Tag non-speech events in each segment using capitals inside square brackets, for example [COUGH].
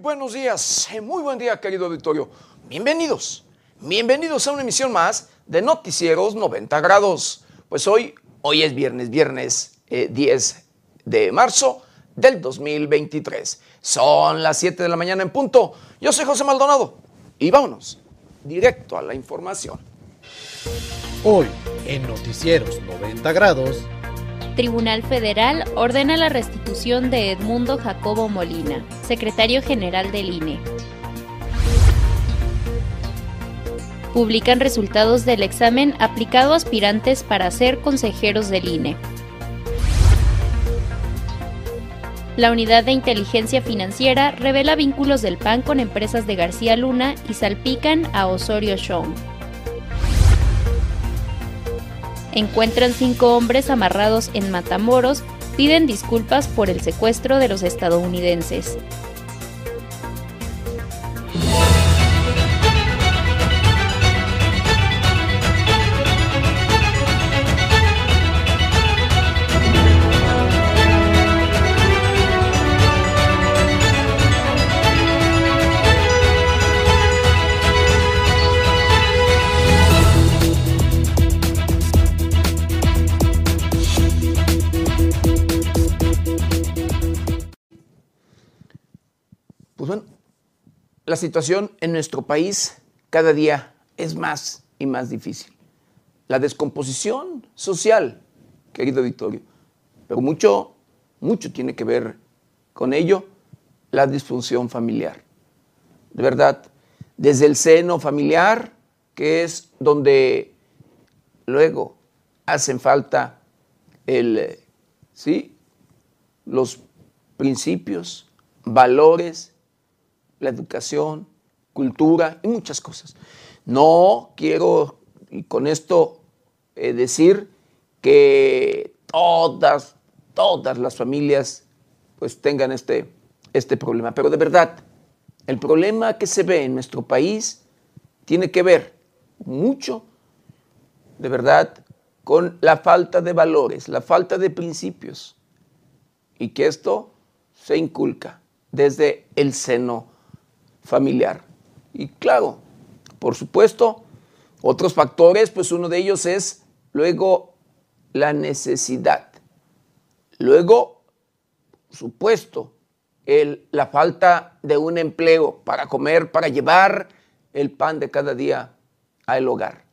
buenos días, eh, muy buen día querido auditorio. Bienvenidos, bienvenidos a una emisión más de Noticieros 90 grados. Pues hoy, hoy es viernes, viernes 10 eh, de marzo del 2023. Son las 7 de la mañana en punto. Yo soy José Maldonado y vámonos directo a la información. Hoy, en Noticieros 90 grados, Tribunal Federal ordena la restitución de Edmundo Jacobo Molina, secretario general del INE. Publican resultados del examen aplicado a aspirantes para ser consejeros del INE. La unidad de inteligencia financiera revela vínculos del PAN con empresas de García Luna y salpican a Osorio Chong. Encuentran cinco hombres amarrados en Matamoros, piden disculpas por el secuestro de los estadounidenses. La situación en nuestro país cada día es más y más difícil. La descomposición social, querido Victorio, pero mucho, mucho tiene que ver con ello la disfunción familiar. De verdad, desde el seno familiar, que es donde luego hacen falta el, ¿sí? los principios, valores, la educación, cultura y muchas cosas. No quiero, y con esto eh, decir que todas, todas las familias pues tengan este, este problema, pero de verdad, el problema que se ve en nuestro país tiene que ver mucho, de verdad, con la falta de valores, la falta de principios, y que esto se inculca desde el seno familiar. Y claro, por supuesto, otros factores, pues uno de ellos es luego la necesidad. Luego, por supuesto, la falta de un empleo para comer, para llevar el pan de cada día al hogar.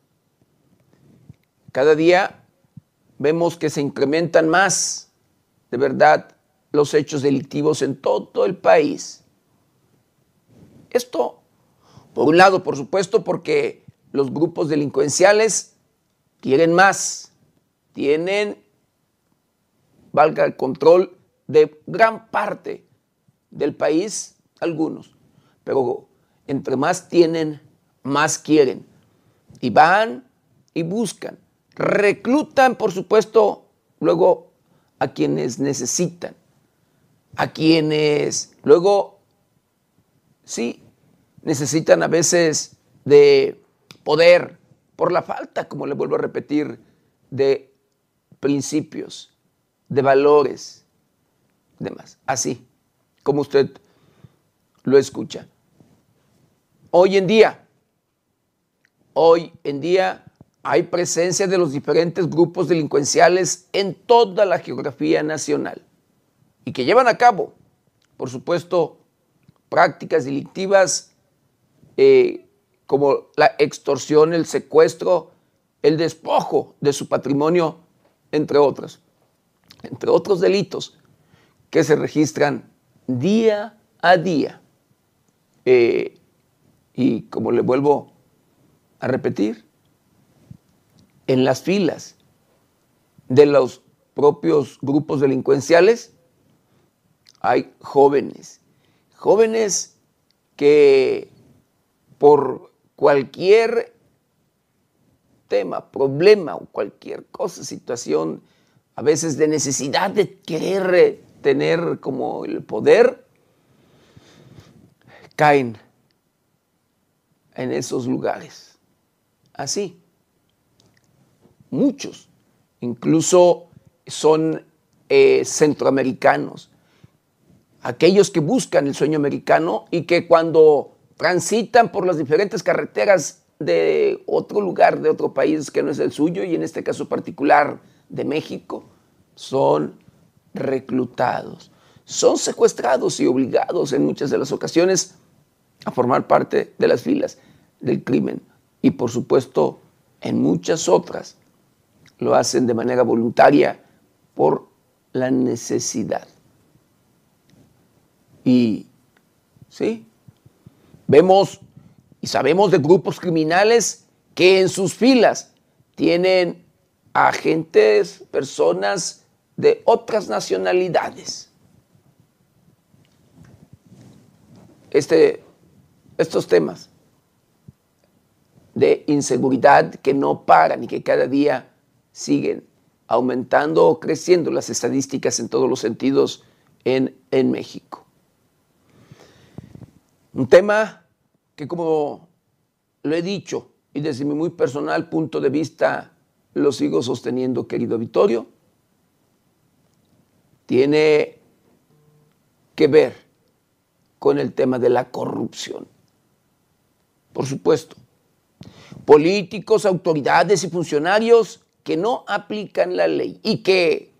Cada día vemos que se incrementan más, de verdad, los hechos delictivos en todo el país. Esto, por un lado, por supuesto, porque los grupos delincuenciales quieren más, tienen, valga el control de gran parte del país, algunos, pero entre más tienen, más quieren. Y van y buscan, reclutan, por supuesto, luego a quienes necesitan, a quienes luego sí, necesitan a veces de poder por la falta, como le vuelvo a repetir, de principios, de valores, demás. Así como usted lo escucha. Hoy en día, hoy en día hay presencia de los diferentes grupos delincuenciales en toda la geografía nacional y que llevan a cabo, por supuesto, prácticas delictivas eh, como la extorsión, el secuestro, el despojo de su patrimonio, entre otros, entre otros delitos que se registran día a día. Eh, y como le vuelvo a repetir, en las filas de los propios grupos delincuenciales hay jóvenes jóvenes que por cualquier tema, problema o cualquier cosa, situación, a veces de necesidad de querer tener como el poder, caen en esos lugares. Así. Muchos, incluso son eh, centroamericanos, aquellos que buscan el sueño americano y que cuando transitan por las diferentes carreteras de otro lugar, de otro país que no es el suyo, y en este caso particular de México, son reclutados, son secuestrados y obligados en muchas de las ocasiones a formar parte de las filas del crimen. Y por supuesto, en muchas otras lo hacen de manera voluntaria por la necesidad. Y sí, vemos y sabemos de grupos criminales que en sus filas tienen agentes, personas de otras nacionalidades. Este, estos temas de inseguridad que no paran y que cada día siguen aumentando o creciendo las estadísticas en todos los sentidos en, en México. Un tema que como lo he dicho y desde mi muy personal punto de vista lo sigo sosteniendo, querido Vittorio, tiene que ver con el tema de la corrupción. Por supuesto, políticos, autoridades y funcionarios que no aplican la ley y que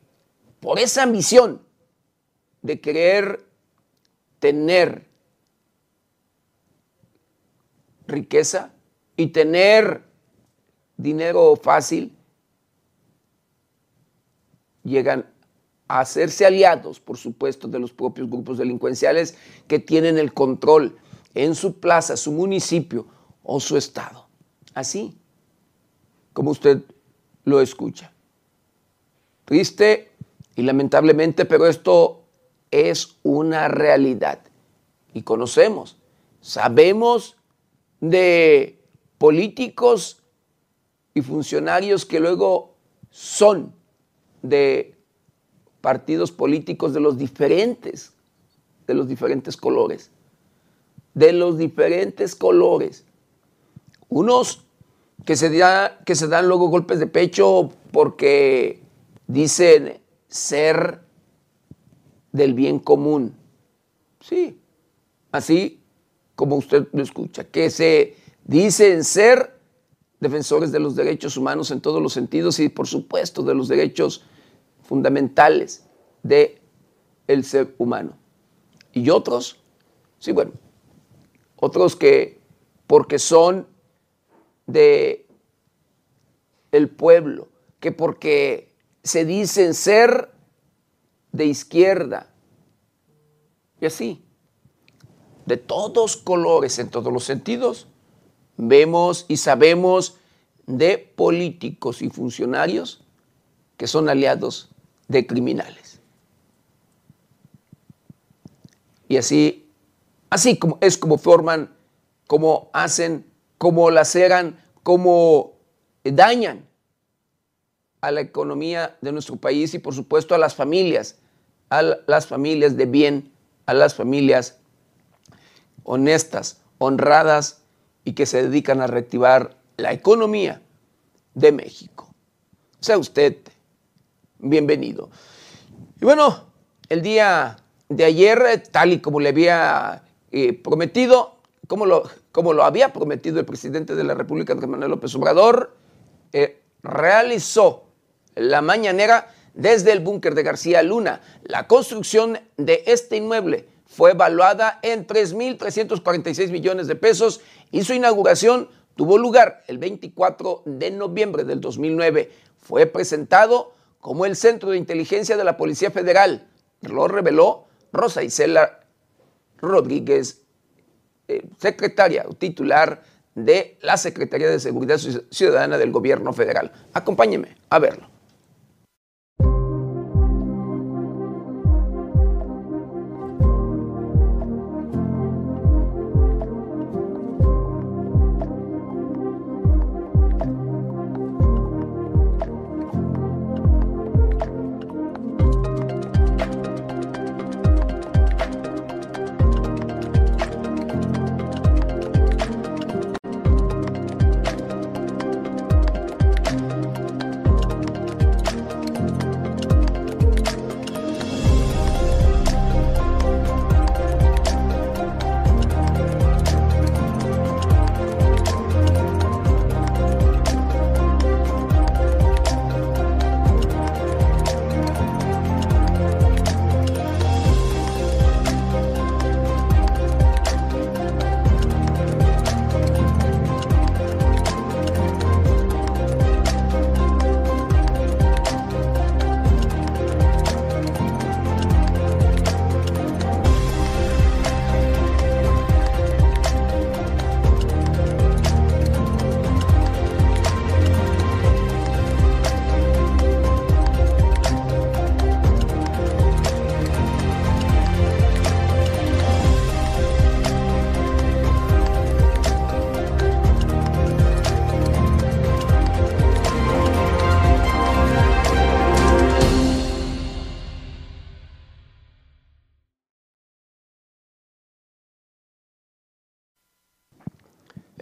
por esa ambición de querer tener riqueza y tener dinero fácil, llegan a hacerse aliados, por supuesto, de los propios grupos delincuenciales que tienen el control en su plaza, su municipio o su estado. Así como usted lo escucha. Triste y lamentablemente, pero esto es una realidad. Y conocemos, sabemos de políticos y funcionarios que luego son de partidos políticos de los diferentes, de los diferentes colores, de los diferentes colores. Unos que se, que se dan luego golpes de pecho porque dicen ser del bien común. Sí, así como usted lo escucha, que se dicen ser defensores de los derechos humanos en todos los sentidos y por supuesto de los derechos fundamentales del el ser humano. Y otros, sí, bueno, otros que porque son de el pueblo, que porque se dicen ser de izquierda, y así, de todos colores, en todos los sentidos, vemos y sabemos de políticos y funcionarios que son aliados de criminales. Y así, así como es como forman, como hacen cómo laceran, cómo dañan a la economía de nuestro país y por supuesto a las familias, a las familias de bien, a las familias honestas, honradas y que se dedican a reactivar la economía de México. Sea usted bienvenido. Y bueno, el día de ayer, tal y como le había eh, prometido, como lo, como lo había prometido el presidente de la República, Andrés Manuel López Obrador, eh, realizó la mañanera desde el búnker de García Luna. La construcción de este inmueble fue evaluada en 3.346 millones de pesos y su inauguración tuvo lugar el 24 de noviembre del 2009. Fue presentado como el Centro de Inteligencia de la Policía Federal. Lo reveló Rosa Isela Rodríguez eh, secretaria o titular de la Secretaría de Seguridad Ciudadana del Gobierno Federal. Acompáñeme a verlo.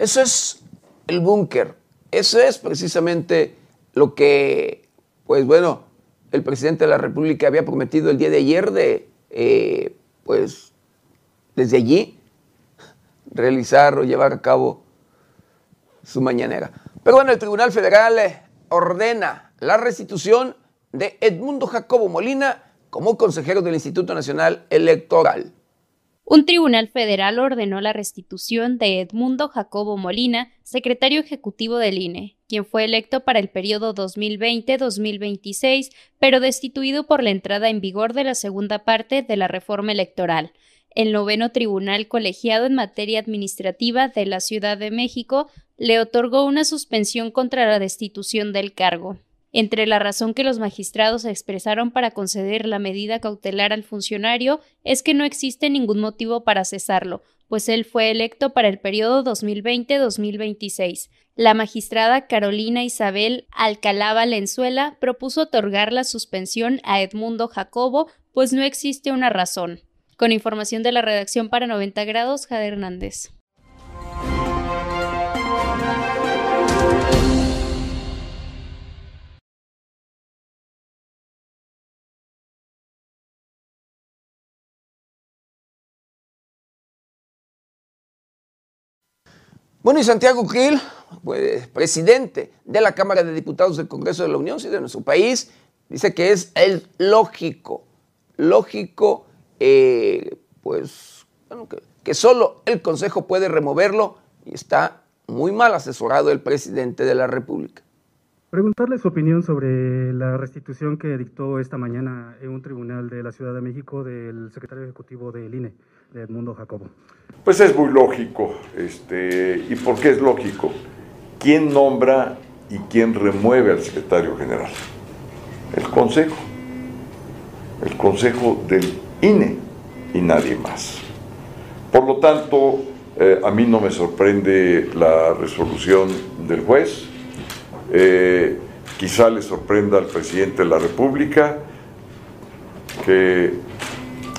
Eso es el búnker. Eso es precisamente lo que, pues bueno, el presidente de la República había prometido el día de ayer de, eh, pues, desde allí, realizar o llevar a cabo su mañanera. Pero bueno, el Tribunal Federal eh, ordena la restitución de Edmundo Jacobo Molina como consejero del Instituto Nacional Electoral. Un tribunal federal ordenó la restitución de Edmundo Jacobo Molina, secretario ejecutivo del INE, quien fue electo para el periodo 2020-2026, pero destituido por la entrada en vigor de la segunda parte de la reforma electoral. El noveno tribunal colegiado en materia administrativa de la Ciudad de México le otorgó una suspensión contra la destitución del cargo. Entre la razón que los magistrados expresaron para conceder la medida cautelar al funcionario es que no existe ningún motivo para cesarlo, pues él fue electo para el periodo 2020-2026. La magistrada Carolina Isabel Alcalá Valenzuela propuso otorgar la suspensión a Edmundo Jacobo, pues no existe una razón. Con información de la redacción para 90 grados, Jade Hernández. Bueno, y Santiago Krill, pues, presidente de la Cámara de Diputados del Congreso de la Unión y de nuestro país, dice que es el lógico, lógico, eh, pues, que, que solo el Consejo puede removerlo y está muy mal asesorado el presidente de la República. Preguntarle su opinión sobre la restitución que dictó esta mañana en un tribunal de la Ciudad de México del secretario ejecutivo del INE, Edmundo Jacobo. Pues es muy lógico. Este, ¿Y por qué es lógico? ¿Quién nombra y quién remueve al secretario general? El Consejo. El Consejo del INE y nadie más. Por lo tanto, eh, a mí no me sorprende la resolución del juez eh, quizá le sorprenda al presidente de la República, que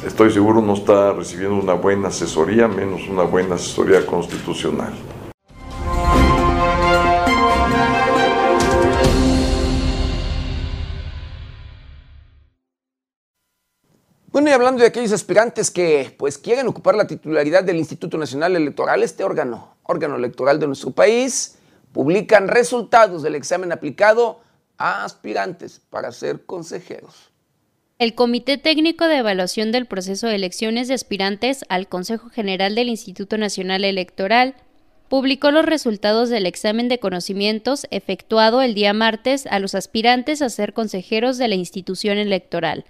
estoy seguro no está recibiendo una buena asesoría, menos una buena asesoría constitucional. Bueno, y hablando de aquellos aspirantes que pues quieren ocupar la titularidad del Instituto Nacional Electoral, este órgano, órgano electoral de nuestro país, publican resultados del examen aplicado a aspirantes para ser consejeros. El Comité Técnico de Evaluación del Proceso de Elecciones de Aspirantes al Consejo General del Instituto Nacional Electoral publicó los resultados del examen de conocimientos efectuado el día martes a los aspirantes a ser consejeros de la institución electoral.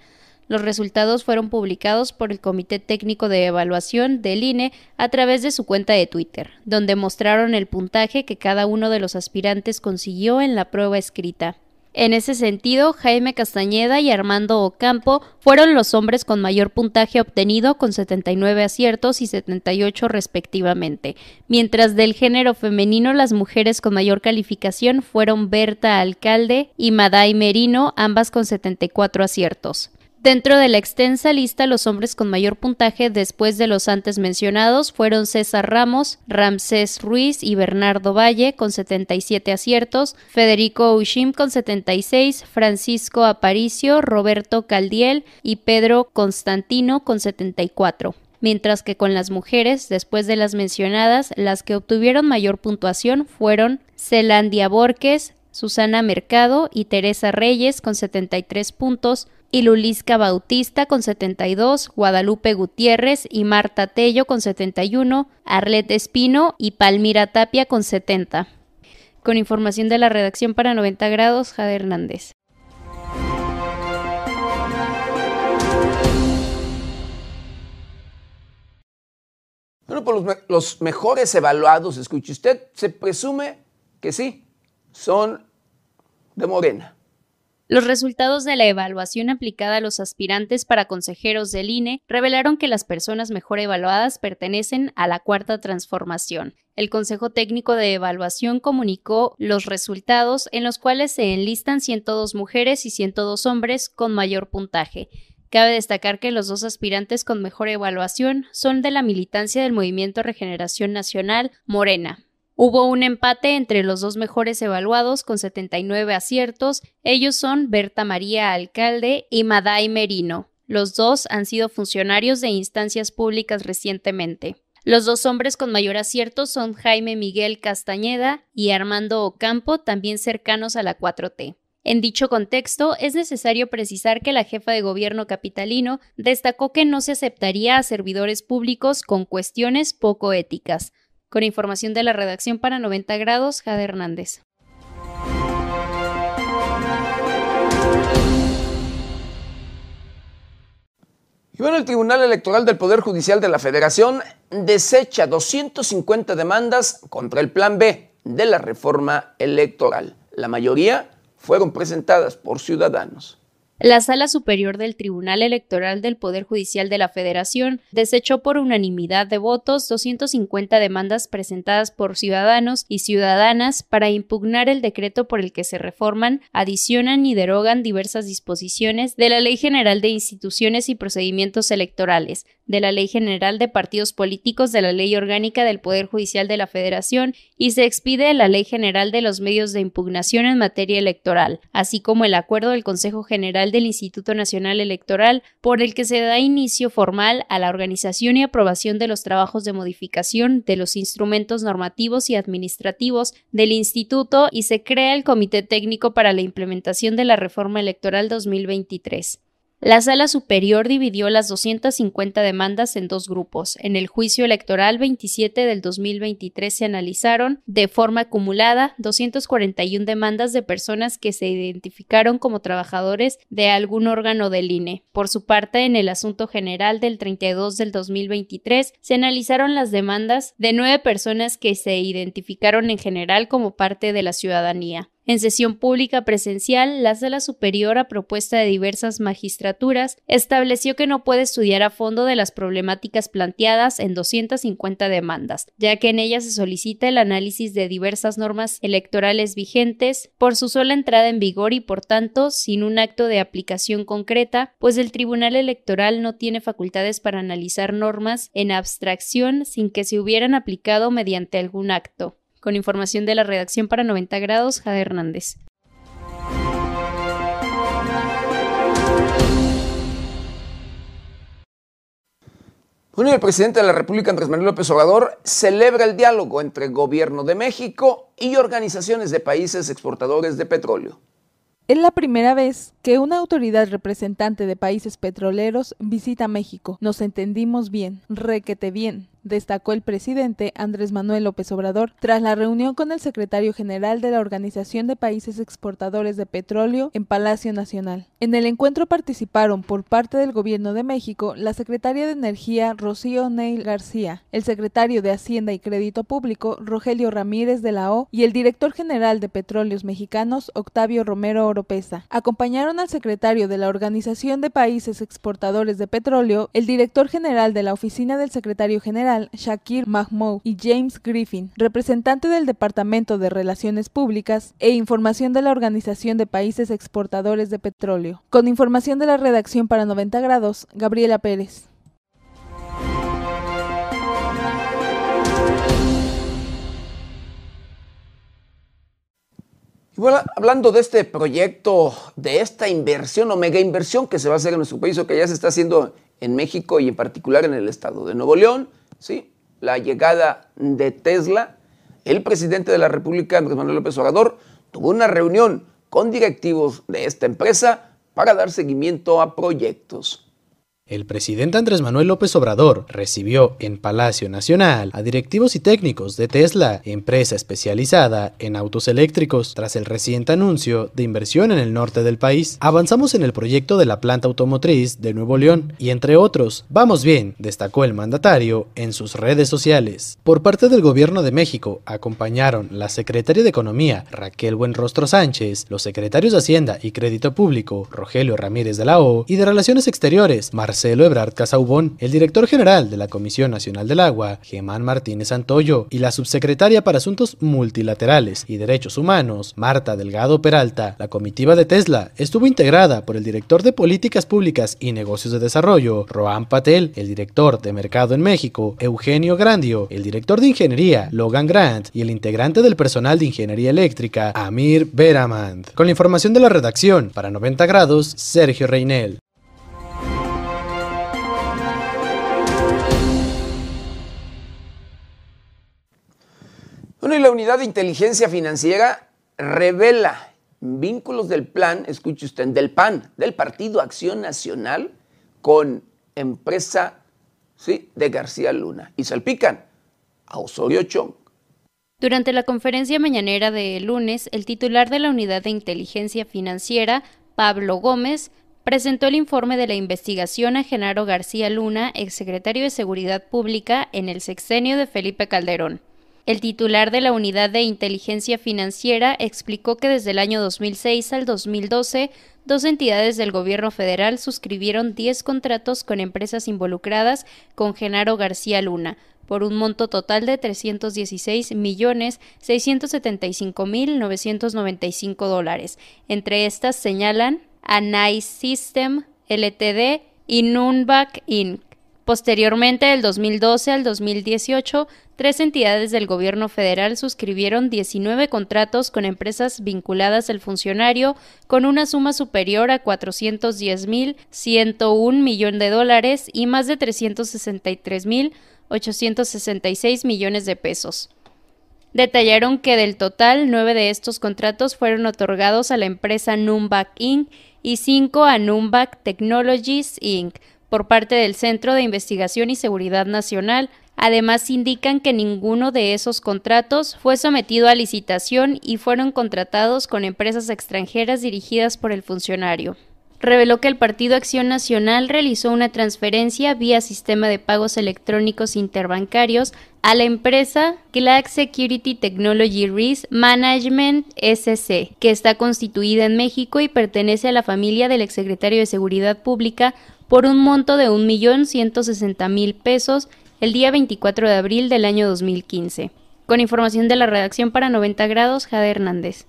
Los resultados fueron publicados por el Comité Técnico de Evaluación del INE a través de su cuenta de Twitter, donde mostraron el puntaje que cada uno de los aspirantes consiguió en la prueba escrita. En ese sentido, Jaime Castañeda y Armando Ocampo fueron los hombres con mayor puntaje obtenido con 79 aciertos y 78 respectivamente, mientras del género femenino las mujeres con mayor calificación fueron Berta Alcalde y Maday Merino, ambas con 74 aciertos. Dentro de la extensa lista, los hombres con mayor puntaje después de los antes mencionados fueron César Ramos, Ramsés Ruiz y Bernardo Valle con 77 aciertos, Federico Ushim con 76, Francisco Aparicio, Roberto Caldiel y Pedro Constantino con 74 mientras que con las mujeres, después de las mencionadas, las que obtuvieron mayor puntuación fueron Celandia Borges, Susana Mercado y Teresa Reyes con 73 puntos, y Lulisca Bautista con 72, Guadalupe Gutiérrez y Marta Tello con 71, Arlet Espino y Palmira Tapia con 70. Con información de la redacción para 90 grados, Jade Hernández. Bueno, por los, los mejores evaluados, escuche usted, se presume que sí, son de Morena. Los resultados de la evaluación aplicada a los aspirantes para consejeros del INE revelaron que las personas mejor evaluadas pertenecen a la cuarta transformación. El Consejo Técnico de Evaluación comunicó los resultados en los cuales se enlistan 102 mujeres y 102 hombres con mayor puntaje. Cabe destacar que los dos aspirantes con mejor evaluación son de la militancia del Movimiento Regeneración Nacional, Morena, Hubo un empate entre los dos mejores evaluados con 79 aciertos. Ellos son Berta María Alcalde y Maday Merino. Los dos han sido funcionarios de instancias públicas recientemente. Los dos hombres con mayor acierto son Jaime Miguel Castañeda y Armando Ocampo, también cercanos a la 4T. En dicho contexto, es necesario precisar que la jefa de gobierno capitalino destacó que no se aceptaría a servidores públicos con cuestiones poco éticas. Con información de la redacción para 90 grados, Jade Hernández. Y bueno, el Tribunal Electoral del Poder Judicial de la Federación desecha 250 demandas contra el Plan B de la reforma electoral. La mayoría fueron presentadas por ciudadanos. La Sala Superior del Tribunal Electoral del Poder Judicial de la Federación desechó por unanimidad de votos 250 demandas presentadas por ciudadanos y ciudadanas para impugnar el decreto por el que se reforman, adicionan y derogan diversas disposiciones de la Ley General de Instituciones y Procedimientos Electorales, de la Ley General de Partidos Políticos, de la Ley Orgánica del Poder Judicial de la Federación y se expide la Ley General de los Medios de Impugnación en materia electoral, así como el acuerdo del Consejo General del Instituto Nacional Electoral por el que se da inicio formal a la organización y aprobación de los trabajos de modificación de los instrumentos normativos y administrativos del Instituto y se crea el Comité Técnico para la Implementación de la Reforma Electoral 2023. La Sala Superior dividió las 250 demandas en dos grupos. En el juicio electoral 27 del 2023 se analizaron de forma acumulada 241 demandas de personas que se identificaron como trabajadores de algún órgano del INE. Por su parte, en el asunto general del 32 del 2023 se analizaron las demandas de nueve personas que se identificaron en general como parte de la ciudadanía. En sesión pública presencial, la Sala Superior, a propuesta de diversas magistraturas, estableció que no puede estudiar a fondo de las problemáticas planteadas en 250 demandas, ya que en ellas se solicita el análisis de diversas normas electorales vigentes por su sola entrada en vigor y, por tanto, sin un acto de aplicación concreta, pues el Tribunal Electoral no tiene facultades para analizar normas en abstracción sin que se hubieran aplicado mediante algún acto. Con información de la redacción para 90 grados, Jade Hernández. Bueno, el presidente de la República, Andrés Manuel López Obrador, celebra el diálogo entre el gobierno de México y organizaciones de países exportadores de petróleo. Es la primera vez que una autoridad representante de países petroleros visita México. Nos entendimos bien, requete bien destacó el presidente Andrés Manuel López Obrador tras la reunión con el secretario general de la Organización de Países Exportadores de Petróleo en Palacio Nacional. En el encuentro participaron por parte del Gobierno de México la secretaria de Energía Rocío Neil García, el secretario de Hacienda y Crédito Público Rogelio Ramírez de la O y el director general de Petróleos Mexicanos Octavio Romero Oropesa. Acompañaron al secretario de la Organización de Países Exportadores de Petróleo, el director general de la Oficina del Secretario General Shakir Mahmoud y James Griffin, representante del Departamento de Relaciones Públicas e Información de la Organización de Países Exportadores de Petróleo. Con información de la redacción para 90 grados, Gabriela Pérez. Y bueno, hablando de este proyecto, de esta inversión o mega inversión que se va a hacer en nuestro país o que ya se está haciendo en México y en particular en el estado de Nuevo León, ¿sí? la llegada de Tesla, el presidente de la República, Andrés Manuel López Obrador, tuvo una reunión con directivos de esta empresa para dar seguimiento a proyectos. El presidente Andrés Manuel López Obrador recibió en Palacio Nacional a directivos y técnicos de Tesla, empresa especializada en autos eléctricos, tras el reciente anuncio de inversión en el norte del país. Avanzamos en el proyecto de la planta automotriz de Nuevo León y entre otros, vamos bien, destacó el mandatario en sus redes sociales. Por parte del gobierno de México acompañaron la secretaria de Economía Raquel Buenrostro Sánchez, los secretarios de Hacienda y Crédito Público Rogelio Ramírez de la O y de Relaciones Exteriores Marcelo Marcelo Ebrard Casaubón, el director general de la Comisión Nacional del Agua, Germán Martínez Antoyo, y la subsecretaria para Asuntos Multilaterales y Derechos Humanos, Marta Delgado Peralta. La comitiva de Tesla estuvo integrada por el director de Políticas Públicas y Negocios de Desarrollo, Rohan Patel, el director de Mercado en México, Eugenio Grandio, el director de Ingeniería, Logan Grant, y el integrante del personal de Ingeniería Eléctrica, Amir Beramand. Con la información de la redacción, para 90 grados, Sergio Reinel. Bueno, y la unidad de inteligencia financiera revela vínculos del plan, escuche usted, del PAN, del Partido Acción Nacional, con empresa ¿sí? de García Luna. Y salpican a Osorio Chong. Durante la conferencia mañanera de lunes, el titular de la Unidad de Inteligencia Financiera, Pablo Gómez, presentó el informe de la investigación a Genaro García Luna, exsecretario de Seguridad Pública en el sexenio de Felipe Calderón. El titular de la Unidad de Inteligencia Financiera explicó que desde el año 2006 al 2012, dos entidades del gobierno federal suscribieron 10 contratos con empresas involucradas con Genaro García Luna, por un monto total de 316 millones 675 mil 995 dólares. Entre estas señalan a System LTD y Nunback Inc. Posteriormente, del 2012 al 2018, tres entidades del gobierno federal suscribieron 19 contratos con empresas vinculadas al funcionario con una suma superior a 410.101 millones de dólares y más de 363.866 millones de pesos. Detallaron que del total, nueve de estos contratos fueron otorgados a la empresa Numback Inc. y cinco a Numback Technologies Inc por parte del Centro de Investigación y Seguridad Nacional. Además, indican que ninguno de esos contratos fue sometido a licitación y fueron contratados con empresas extranjeras dirigidas por el funcionario. Reveló que el Partido Acción Nacional realizó una transferencia vía sistema de pagos electrónicos interbancarios a la empresa Glax Security Technology Risk Management SC, que está constituida en México y pertenece a la familia del exsecretario de Seguridad Pública por un monto de 1.160.000 pesos el día 24 de abril del año 2015. Con información de la redacción para 90 grados, Jade Hernández.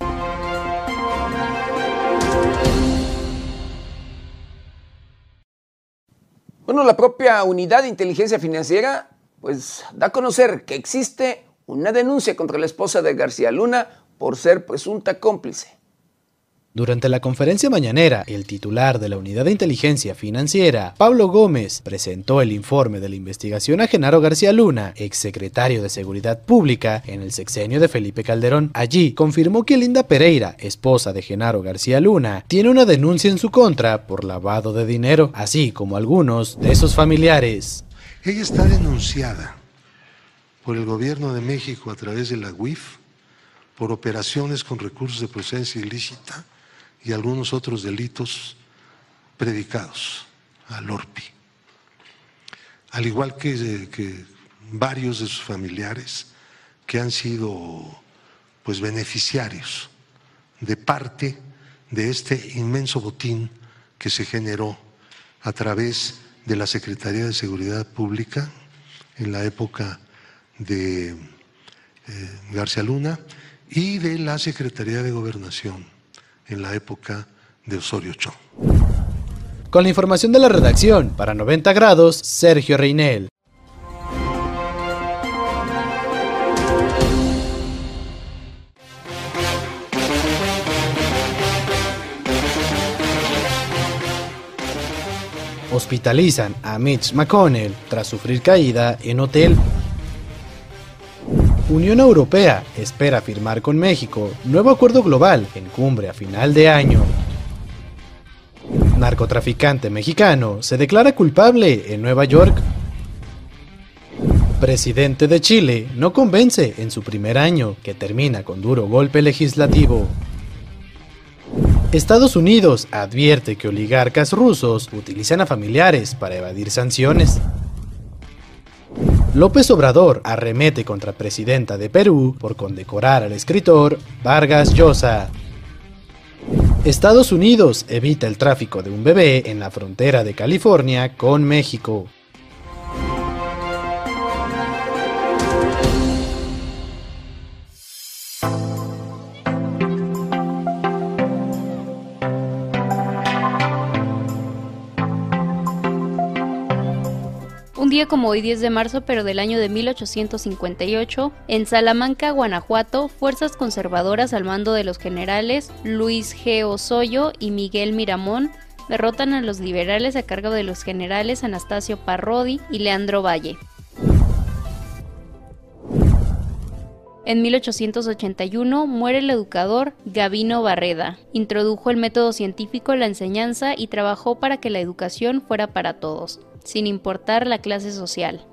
Bueno, la propia unidad de inteligencia financiera pues da a conocer que existe una denuncia contra la esposa de García Luna por ser presunta cómplice. Durante la conferencia mañanera, el titular de la Unidad de Inteligencia Financiera, Pablo Gómez, presentó el informe de la investigación a Genaro García Luna, exsecretario de Seguridad Pública en el sexenio de Felipe Calderón. Allí confirmó que Linda Pereira, esposa de Genaro García Luna, tiene una denuncia en su contra por lavado de dinero, así como algunos de sus familiares. Ella está denunciada por el gobierno de México a través de la UIF por operaciones con recursos de procedencia ilícita y algunos otros delitos predicados al ORPI. Al igual que, que, varios de sus familiares que han sido pues beneficiarios de parte de este inmenso botín que se generó a través de la Secretaría de Seguridad Pública en la época de eh, García Luna y de la Secretaría de Gobernación en la época de Osorio Chong. Con la información de la redacción, para 90 grados, Sergio Reinel. Hospitalizan a Mitch McConnell tras sufrir caída en hotel. Unión Europea espera firmar con México nuevo acuerdo global en cumbre a final de año. Narcotraficante mexicano se declara culpable en Nueva York. Presidente de Chile no convence en su primer año, que termina con duro golpe legislativo. Estados Unidos advierte que oligarcas rusos utilizan a familiares para evadir sanciones. López Obrador arremete contra presidenta de Perú por condecorar al escritor Vargas Llosa. Estados Unidos evita el tráfico de un bebé en la frontera de California con México. Como hoy 10 de marzo, pero del año de 1858, en Salamanca, Guanajuato, fuerzas conservadoras al mando de los generales Luis G. Osoyo y Miguel Miramón derrotan a los liberales a cargo de los generales Anastasio Parrodi y Leandro Valle. En 1881 muere el educador Gavino Barreda. Introdujo el método científico en la enseñanza y trabajó para que la educación fuera para todos, sin importar la clase social.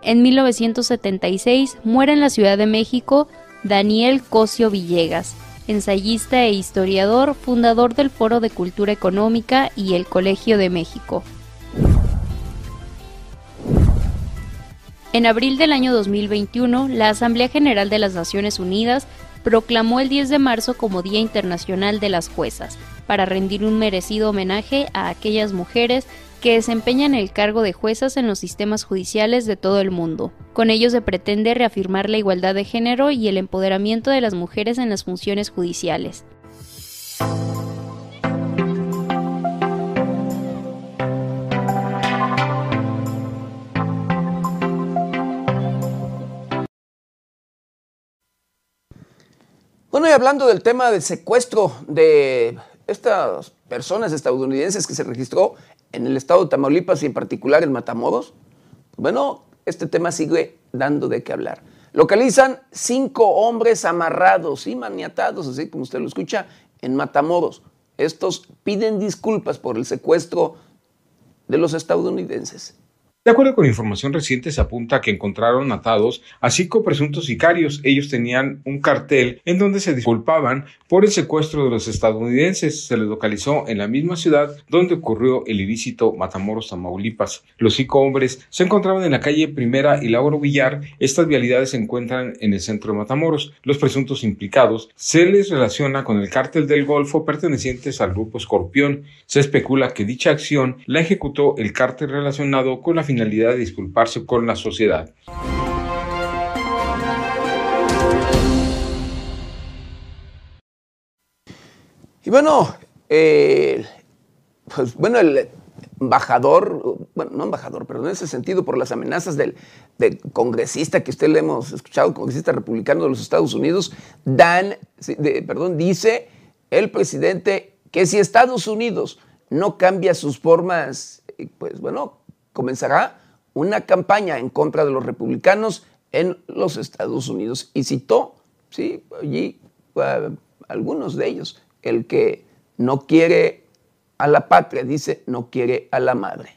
En 1976 muere en la Ciudad de México Daniel Cosio Villegas, ensayista e historiador, fundador del Foro de Cultura Económica y el Colegio de México. En abril del año 2021, la Asamblea General de las Naciones Unidas proclamó el 10 de marzo como Día Internacional de las Juezas, para rendir un merecido homenaje a aquellas mujeres que desempeñan el cargo de juezas en los sistemas judiciales de todo el mundo. Con ello se pretende reafirmar la igualdad de género y el empoderamiento de las mujeres en las funciones judiciales. Bueno, y hablando del tema del secuestro de estas personas estadounidenses que se registró en el estado de Tamaulipas y en particular en Matamoros, bueno, este tema sigue dando de qué hablar. Localizan cinco hombres amarrados y maniatados, así como usted lo escucha, en Matamoros. Estos piden disculpas por el secuestro de los estadounidenses. De acuerdo con información reciente, se apunta que encontraron atados a cinco presuntos sicarios. Ellos tenían un cartel en donde se disculpaban por el secuestro de los estadounidenses. Se les localizó en la misma ciudad donde ocurrió el ilícito Matamoros, Tamaulipas. Los cinco hombres se encontraban en la calle Primera y Lauro Villar. Estas vialidades se encuentran en el centro de Matamoros. Los presuntos implicados se les relaciona con el cártel del Golfo pertenecientes al grupo Escorpión. Se especula que dicha acción la ejecutó el cártel relacionado con la finalidad de disculparse con la sociedad. Y bueno, eh, pues bueno, el embajador, bueno, no embajador, pero en ese sentido, por las amenazas del, congresista que usted le hemos escuchado, congresista republicano de los Estados Unidos, Dan, perdón, dice el presidente que si Estados Unidos no cambia sus formas, pues bueno, comenzará una campaña en contra de los republicanos en los Estados Unidos. Y citó, sí, allí uh, algunos de ellos, el que no quiere a la patria, dice, no quiere a la madre.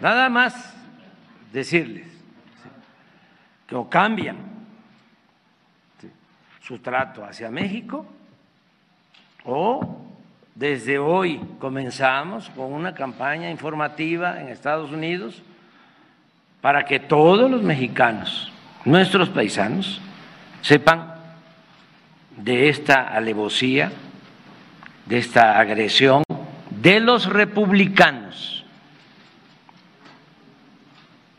Nada más decirles que o cambian su trato hacia México o desde hoy comenzamos con una campaña informativa en Estados Unidos para que todos los mexicanos, nuestros paisanos, sepan de esta alevosía, de esta agresión de los republicanos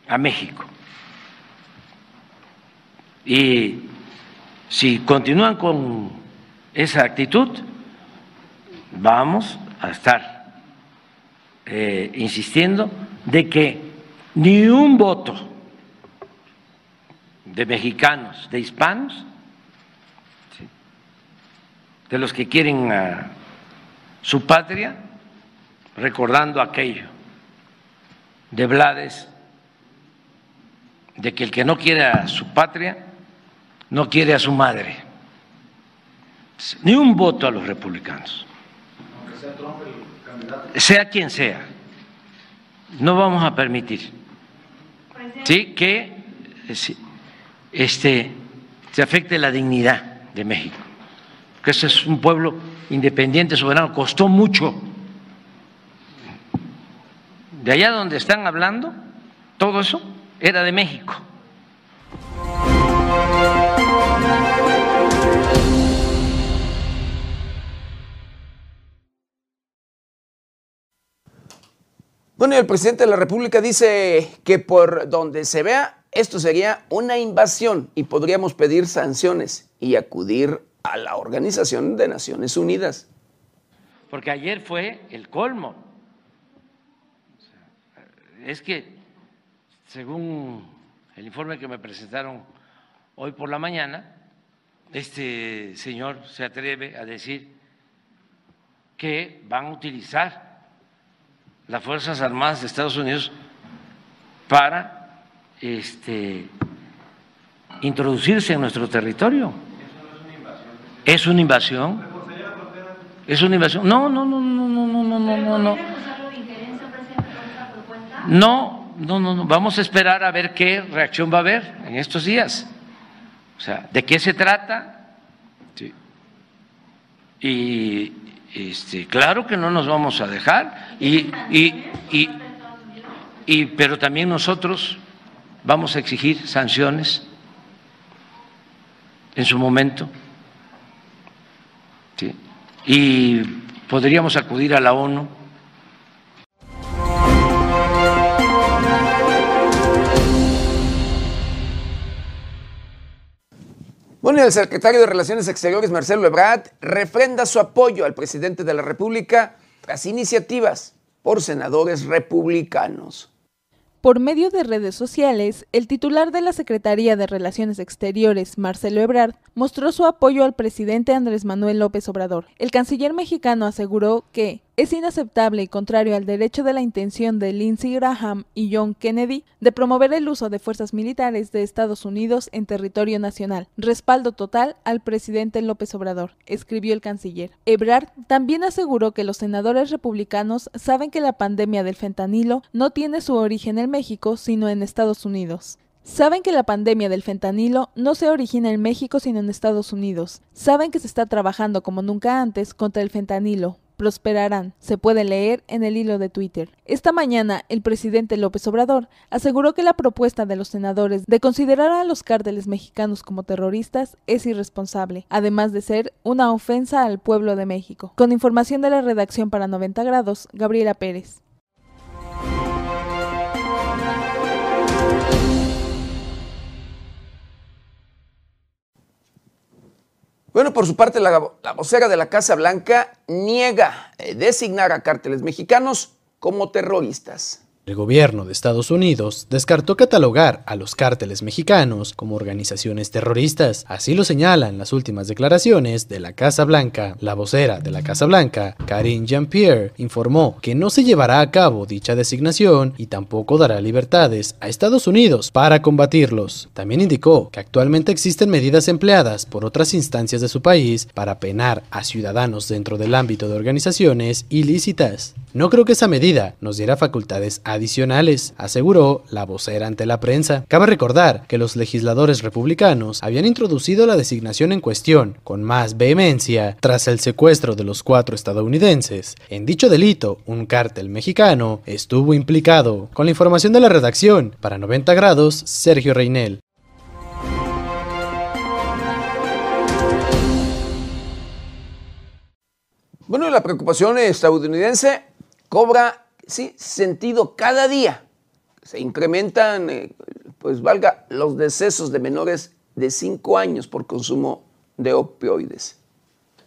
a México. Y si continúan con esa actitud, vamos a estar eh, insistiendo de que ni un voto de mexicanos, de hispanos, de los que quieren a su patria, recordando aquello de Blades, de que el que no quiere a su patria, no quiere a su madre. Ni un voto a los republicanos sea quien sea, no vamos a permitir ¿sí? que este, se afecte la dignidad de México, que ese es un pueblo independiente, soberano, costó mucho. De allá donde están hablando, todo eso era de México. Bueno, el presidente de la República dice que por donde se vea, esto sería una invasión y podríamos pedir sanciones y acudir a la Organización de Naciones Unidas. Porque ayer fue el colmo. Es que, según el informe que me presentaron hoy por la mañana, este señor se atreve a decir que van a utilizar las Fuerzas Armadas de Estados Unidos para este, introducirse en nuestro territorio. ¿Es una invasión? ¿Es una invasión? No, no, no, no, no, no, no, no, no. No, no, no, no, no. Vamos a esperar a ver qué reacción va a haber en estos días. O sea, ¿de qué se trata? Sí. Y este, claro que no nos vamos a dejar, y, y, y, y, pero también nosotros vamos a exigir sanciones en su momento. Y podríamos acudir a la ONU Bueno, el secretario de Relaciones Exteriores, Marcelo Ebrard, refrenda su apoyo al presidente de la República tras iniciativas por senadores republicanos. Por medio de redes sociales, el titular de la Secretaría de Relaciones Exteriores, Marcelo Ebrard, mostró su apoyo al presidente Andrés Manuel López Obrador. El canciller mexicano aseguró que es inaceptable y contrario al derecho de la intención de Lindsey Graham y John Kennedy de promover el uso de fuerzas militares de Estados Unidos en territorio nacional. Respaldo total al presidente López Obrador, escribió el canciller. Ebrard también aseguró que los senadores republicanos saben que la pandemia del fentanilo no tiene su origen en México, sino en Estados Unidos. Saben que la pandemia del fentanilo no se origina en México sino en Estados Unidos. Saben que se está trabajando como nunca antes contra el fentanilo, prosperarán, se puede leer en el hilo de Twitter. Esta mañana, el presidente López Obrador aseguró que la propuesta de los senadores de considerar a los cárteles mexicanos como terroristas es irresponsable, además de ser una ofensa al pueblo de México. Con información de la redacción para 90 grados, Gabriela Pérez. Bueno, por su parte, la, vocera de la Casa Blanca niega eh, designar a cárteles mexicanos como terroristas. El gobierno de Estados Unidos descartó catalogar a los cárteles mexicanos como organizaciones terroristas. Así lo señalan las últimas declaraciones de la Casa Blanca. La vocera de la Casa Blanca, Karine Jean-Pierre, informó que no se llevará a cabo dicha designación y tampoco dará libertades a Estados Unidos para combatirlos. También indicó que actualmente existen medidas empleadas por otras instancias de su país para penar a ciudadanos dentro del ámbito de organizaciones ilícitas. No creo que esa medida nos diera facultades adicionales, aseguró la vocera ante la prensa. Cabe recordar que los legisladores republicanos habían introducido la designación en cuestión con más vehemencia tras el secuestro de los cuatro estadounidenses. En dicho delito, un cártel mexicano estuvo implicado. Con la información de la redacción, para 90 grados, Sergio Reinel. Bueno, la preocupación estadounidense cobra sentido cada día. Se incrementan, eh, pues valga, los decesos de menores de 5 años por consumo de opioides.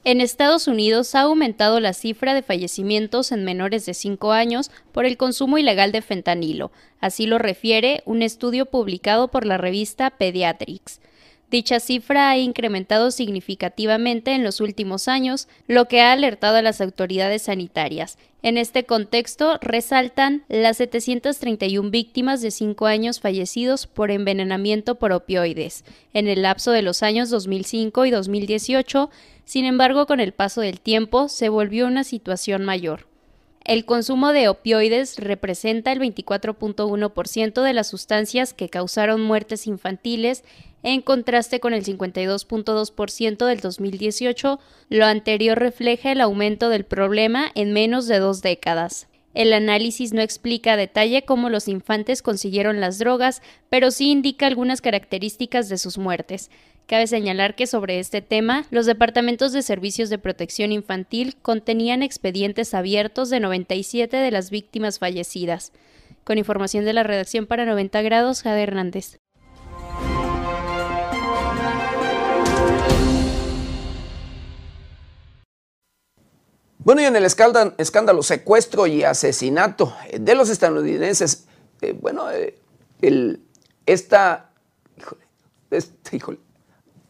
En Estados Unidos ha aumentado la cifra de fallecimientos en menores de 5 años por el consumo ilegal de fentanilo. Así lo refiere un estudio publicado por la revista Pediatrics. Dicha cifra ha incrementado significativamente en los últimos años, lo que ha alertado a las autoridades sanitarias. En este contexto, resaltan las 731 víctimas de 5 años fallecidos por envenenamiento por opioides en el lapso de los años 2005 y 2018. Sin embargo, con el paso del tiempo, se volvió una situación mayor. El consumo de opioides representa el 24.1% de las sustancias que causaron muertes infantiles, en contraste con el 52.2% del 2018. Lo anterior refleja el aumento del problema en menos de dos décadas. El análisis no explica a detalle cómo los infantes consiguieron las drogas, pero sí indica algunas características de sus muertes. Cabe señalar que sobre este tema, los departamentos de servicios de protección infantil contenían expedientes abiertos de 97 de las víctimas fallecidas. Con información de la redacción para 90 grados, Jade Hernández. Bueno, y en el escándalo, secuestro y asesinato de los estadounidenses, eh, bueno, eh, el, esta, híjole, este, híjole,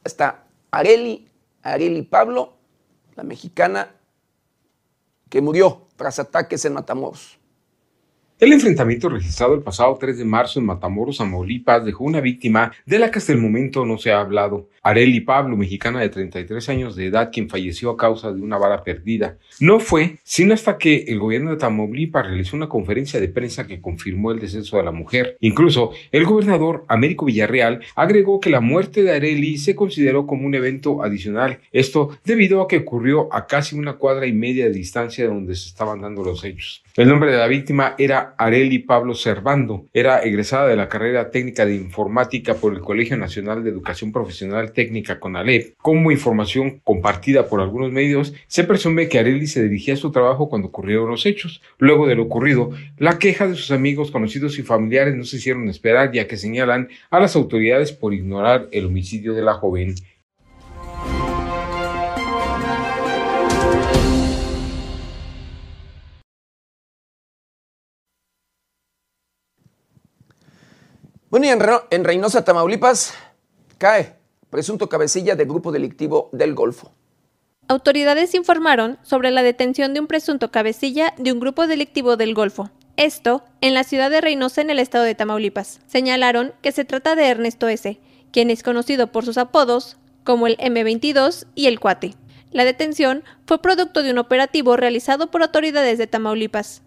está Areli, Areli Pablo, la mexicana, que murió tras ataques en Matamoros. El enfrentamiento registrado el pasado 3 de marzo en Matamoros, Tamaulipas, dejó una víctima de la que hasta el momento no se ha hablado. Areli Pablo, mexicana de 33 años de edad, quien falleció a causa de una bala perdida. No fue sino hasta que el gobierno de Tamaulipas realizó una conferencia de prensa que confirmó el deceso de la mujer. Incluso el gobernador Américo Villarreal agregó que la muerte de Areli se consideró como un evento adicional. Esto debido a que ocurrió a casi una cuadra y media de distancia de donde se estaban dando los hechos. El nombre de la víctima era Areli Pablo Servando. Era egresada de la carrera técnica de informática por el Colegio Nacional de Educación Profesional Técnica CONALEP. Como información compartida por algunos medios, se presume que Areli se dirigía a su trabajo cuando ocurrieron los hechos. Luego de lo ocurrido, la queja de sus amigos, conocidos y familiares no se hicieron esperar ya que señalan a las autoridades por ignorar el homicidio de la joven. Bueno, y en, Reynosa, Tamaulipas, cae presunto cabecilla del grupo delictivo del Golfo. Autoridades informaron sobre la detención de un presunto cabecilla de un grupo delictivo del Golfo. Esto en la ciudad de Reynosa, en el estado de Tamaulipas. Señalaron que se trata de Ernesto S., quien es conocido por sus apodos como el M22 y el Cuate. La detención fue producto de un operativo realizado por autoridades de Tamaulipas,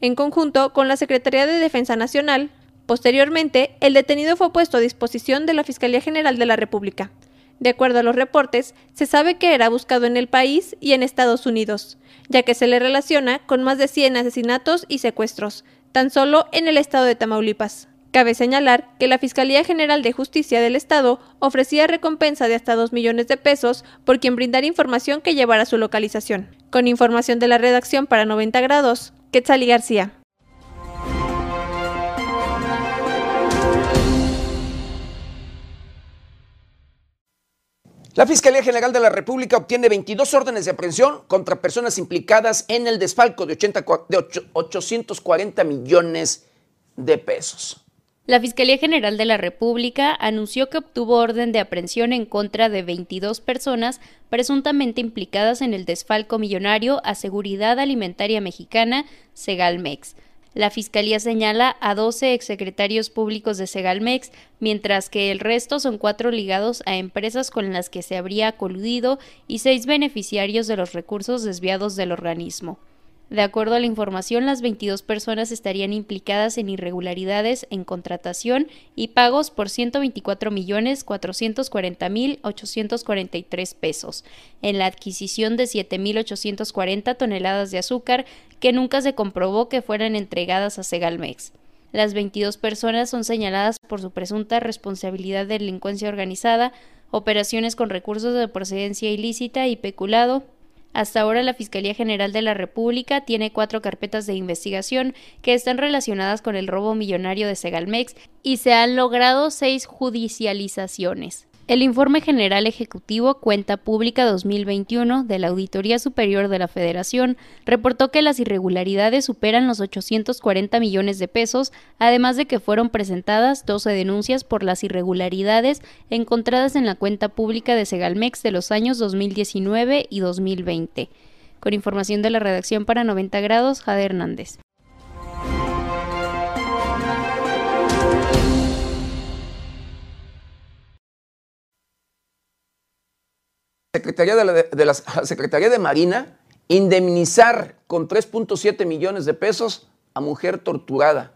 en conjunto con la Secretaría de Defensa Nacional, Posteriormente, el detenido fue puesto a disposición de la Fiscalía General de la República. De acuerdo a los reportes, se sabe que era buscado en el país y en Estados Unidos, ya que se le relaciona con más de 100 asesinatos y secuestros, tan solo en el estado de Tamaulipas. Cabe señalar que la Fiscalía General de Justicia del Estado ofrecía recompensa de hasta 2 millones de pesos por quien brindara información que llevara a su localización. Con información de la redacción para 90 grados, Quetzali García. La Fiscalía General de la República obtiene 22 órdenes de aprehensión contra personas implicadas en el desfalco de, 840 millones de pesos. La Fiscalía General de la República anunció que obtuvo orden de aprehensión en contra de 22 personas presuntamente implicadas en el desfalco millonario a Seguridad Alimentaria Mexicana, Segalmex la Fiscalía señala a 12 exsecretarios públicos de Segalmex, mientras que el resto son cuatro ligados a empresas con las que se habría coludido y seis beneficiarios de los recursos desviados del organismo. De acuerdo a la información, las 22 personas estarían implicadas en irregularidades en contratación y pagos por 124.440.843 pesos, en la adquisición de 7.840 toneladas de azúcar que nunca se comprobó que fueran entregadas a Segalmex. Las 22 personas son señaladas por su presunta responsabilidad de delincuencia organizada, operaciones con recursos de procedencia ilícita y peculado, hasta ahora la Fiscalía General de la República tiene cuatro carpetas de investigación que están relacionadas con el robo millonario de Segalmex y se han logrado seis judicializaciones. El Informe General Ejecutivo Cuenta Pública 2021 de la Auditoría Superior de la Federación reportó que las irregularidades superan los 840 millones de pesos, además de que fueron presentadas 12 denuncias por las irregularidades encontradas en la cuenta pública de Segalmex de los años 2019 y 2020. Con información de la redacción para 90 grados, Jade Hernández. Secretaría de, la, Secretaría de Marina indemnizar con 3.7 millones de pesos a mujer torturada.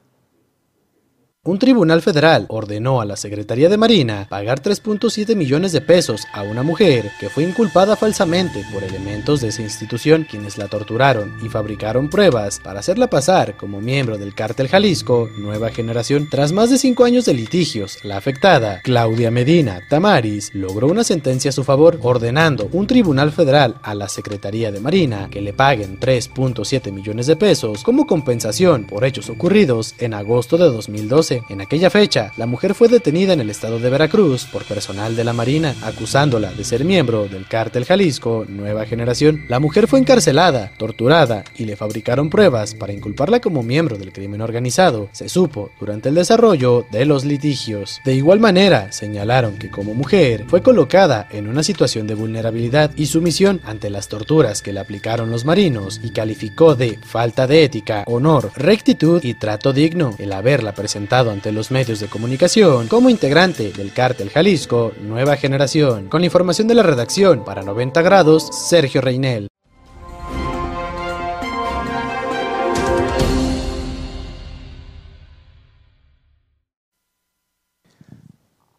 Un tribunal federal ordenó a la Secretaría de Marina pagar 3.7 millones de pesos a una mujer que fue inculpada falsamente por elementos de esa institución, quienes la torturaron y fabricaron pruebas para hacerla pasar como miembro del cártel Jalisco Nueva Generación. Tras más de cinco años de litigios, la afectada, Claudia Medina Tamaris, logró una sentencia a su favor, ordenando un tribunal federal a la Secretaría de Marina que le paguen 3.7 millones de pesos como compensación por hechos ocurridos en agosto de 2012 en aquella fecha, la mujer fue detenida en el estado de Veracruz por personal de la Marina, acusándola de ser miembro del cártel Jalisco Nueva Generación. La mujer fue encarcelada, torturada y le fabricaron pruebas para inculparla como miembro del crimen organizado. Se supo durante el desarrollo de los litigios. De igual manera, señalaron que como mujer fue colocada en una situación de vulnerabilidad y sumisión ante las torturas que le aplicaron los marinos y calificó de falta de ética, honor, rectitud y trato digno el haberla presentado ante los medios de comunicación como integrante del cártel Jalisco Nueva Generación. Con información de la redacción para 90 grados, Sergio Reinel.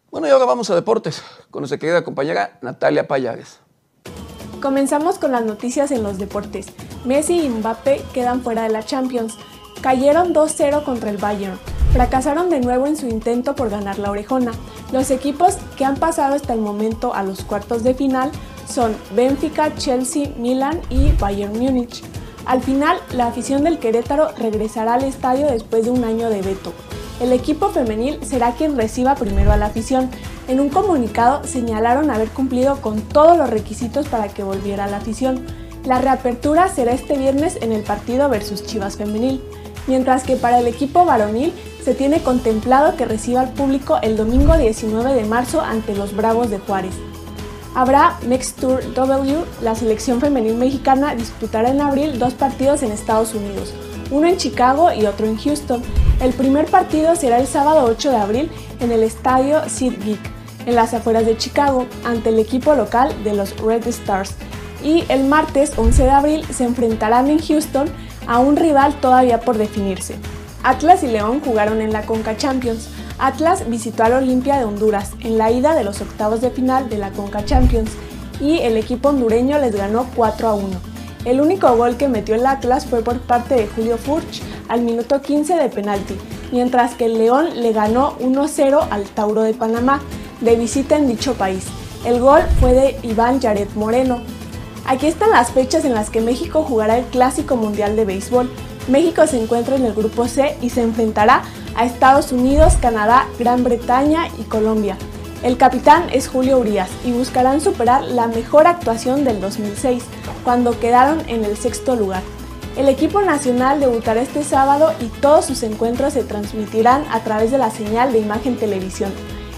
Bueno, y ahora vamos a deportes con nuestra querida compañera Natalia Payares. Comenzamos con las noticias en los deportes. Messi y Mbappé quedan fuera de la Champions. Cayeron 2-0 contra el Bayern fracasaron de nuevo en su intento por ganar la orejona. Los equipos que han pasado hasta el momento a los cuartos de final son Benfica, Chelsea, Milan y Bayern Múnich. Al final, la afición del Querétaro regresará al estadio después de un año de veto. El equipo femenil será quien reciba primero a la afición. En un comunicado señalaron haber cumplido con todos los requisitos para que volviera a la afición. La reapertura será este viernes en el partido versus Chivas Femenil, mientras que para el equipo varonil se tiene contemplado que reciba al público el domingo 19 de marzo ante los Bravos de Juárez. Habrá Next Tour W, la selección femenil mexicana disputará en abril dos partidos en Estados Unidos, uno en Chicago y otro en Houston. El primer partido será el sábado 8 de abril en el estadio Sid Geek, en las afueras de Chicago, ante el equipo local de los Red Stars. Y el martes 11 de abril se enfrentarán en Houston a un rival todavía por definirse, Atlas y León jugaron en la Conca Champions. Atlas visitó al Olimpia de Honduras en la ida de los octavos de final de la Conca Champions y el equipo hondureño les ganó 4 a 1. El único gol que metió el Atlas fue por parte de Julio Furch al minuto 15 de penalti, mientras que el León le ganó 1-0 al Tauro de Panamá, de visita en dicho país. El gol fue de Iván Jared Moreno. Aquí están las fechas en las que México jugará el Clásico Mundial de Béisbol. México se encuentra en el grupo C y se enfrentará a Estados Unidos, Canadá, Gran Bretaña y Colombia. El capitán es Julio Urias y buscarán superar la mejor actuación del 2006, cuando quedaron en el sexto lugar. El equipo nacional debutará este sábado y todos sus encuentros se transmitirán a través de la señal de imagen televisión.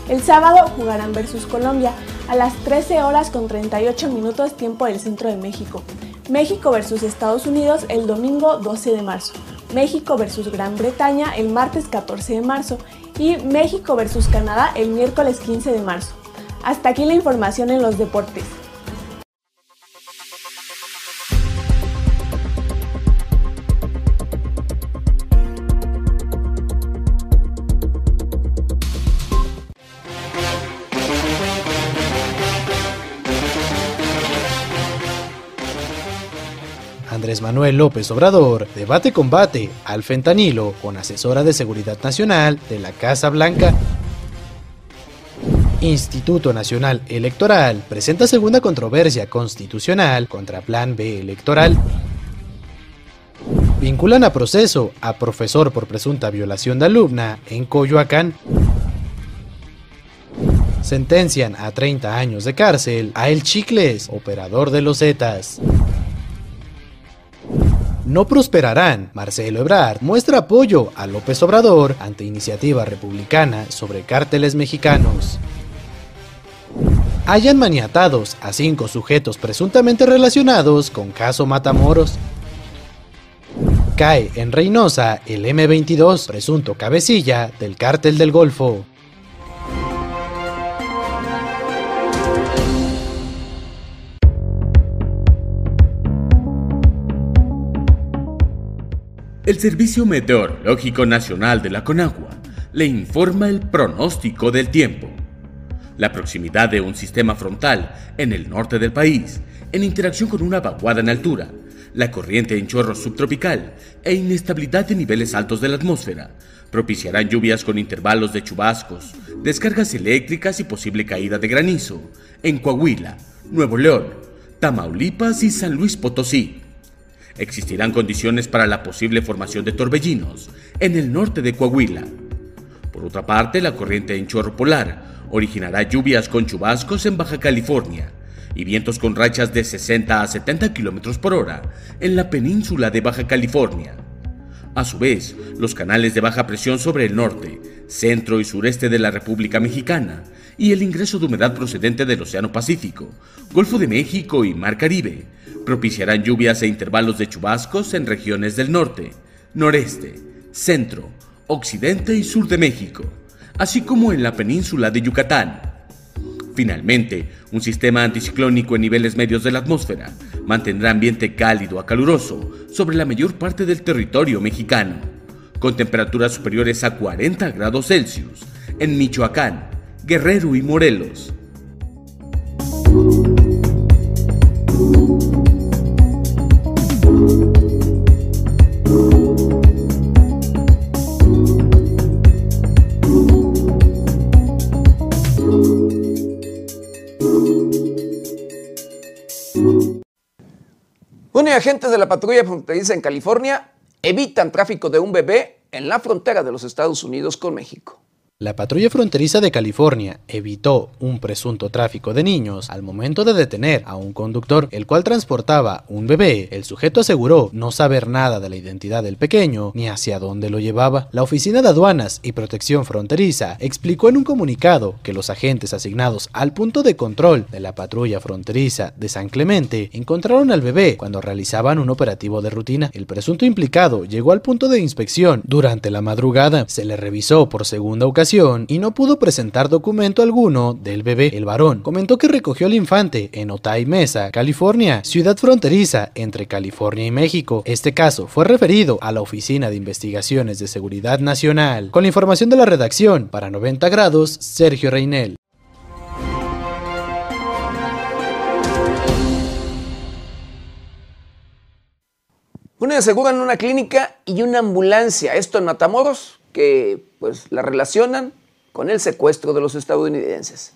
El sábado jugarán versus Colombia a las 13 horas con 38 minutos tiempo del centro de México. México versus Estados Unidos el domingo 12 de marzo, México versus Gran Bretaña el martes 14 de marzo y México versus Canadá el miércoles 15 de marzo. Hasta aquí la información en los deportes. Andrés Manuel López Obrador debate combate al fentanilo con asesora de Seguridad Nacional de la Casa Blanca. Instituto Nacional Electoral presenta segunda controversia constitucional contra Plan B electoral. Vinculan a proceso a profesor por presunta violación de alumna en Coyoacán. Sentencian a 30 años de cárcel a El Chicles, operador de los Zetas no prosperarán. Marcelo Ebrard muestra apoyo a López Obrador ante iniciativa republicana sobre cárteles mexicanos. Hayan maniatados a cinco sujetos presuntamente relacionados con caso Matamoros. Cae en Reynosa el M22, presunto cabecilla del cártel del Golfo. El Servicio Meteorológico Nacional de la Conagua le informa el pronóstico del tiempo. La proximidad de un sistema frontal en el norte del país, en interacción con una vaguada en altura, la corriente en chorro subtropical e inestabilidad de niveles altos de la atmósfera propiciarán lluvias con intervalos de chubascos, descargas eléctricas y posible caída de granizo en Coahuila, Nuevo León, Tamaulipas y San Luis Potosí. Existirán condiciones para la posible formación de torbellinos en el norte de Coahuila. Por otra parte, la corriente en chorro polar originará lluvias con chubascos en Baja California y vientos con rachas de 60 a 70 km por hora en la península de Baja California. A su vez, los canales de baja presión sobre el norte, centro y sureste de la República Mexicana y el ingreso de humedad procedente del Océano Pacífico, Golfo de México y Mar Caribe propiciarán lluvias e intervalos de chubascos en regiones del norte, noreste, centro, occidente y sur de México, así como en la península de Yucatán. Finalmente, un sistema anticiclónico en niveles medios de la atmósfera mantendrá ambiente cálido a caluroso sobre la mayor parte del territorio mexicano, con temperaturas superiores a 40 grados Celsius en Michoacán, Guerrero y Morelos. Agentes de la patrulla fronteriza en California evitan tráfico de un bebé en la frontera de los Estados Unidos con México. La patrulla fronteriza de California evitó un presunto tráfico de niños al momento de detener a un conductor, el cual transportaba un bebé. El sujeto aseguró no saber nada de la identidad del pequeño ni hacia dónde lo llevaba. La Oficina de Aduanas y Protección Fronteriza explicó en un comunicado que los agentes asignados al punto de control de la patrulla fronteriza de San Clemente encontraron al bebé cuando realizaban un operativo de rutina. El presunto implicado llegó al punto de inspección durante la madrugada. Se le revisó por segunda ocasión y no pudo presentar documento alguno del bebé. El varón comentó que recogió al infante en Otay Mesa, California, ciudad fronteriza entre California y México. Este caso fue referido a la Oficina de Investigaciones de Seguridad Nacional. Con la información de la redacción, para 90 grados, Sergio Reinel. Y aseguran una clínica y una ambulancia, esto en Matamoros, que pues la relacionan con el secuestro de los estadounidenses.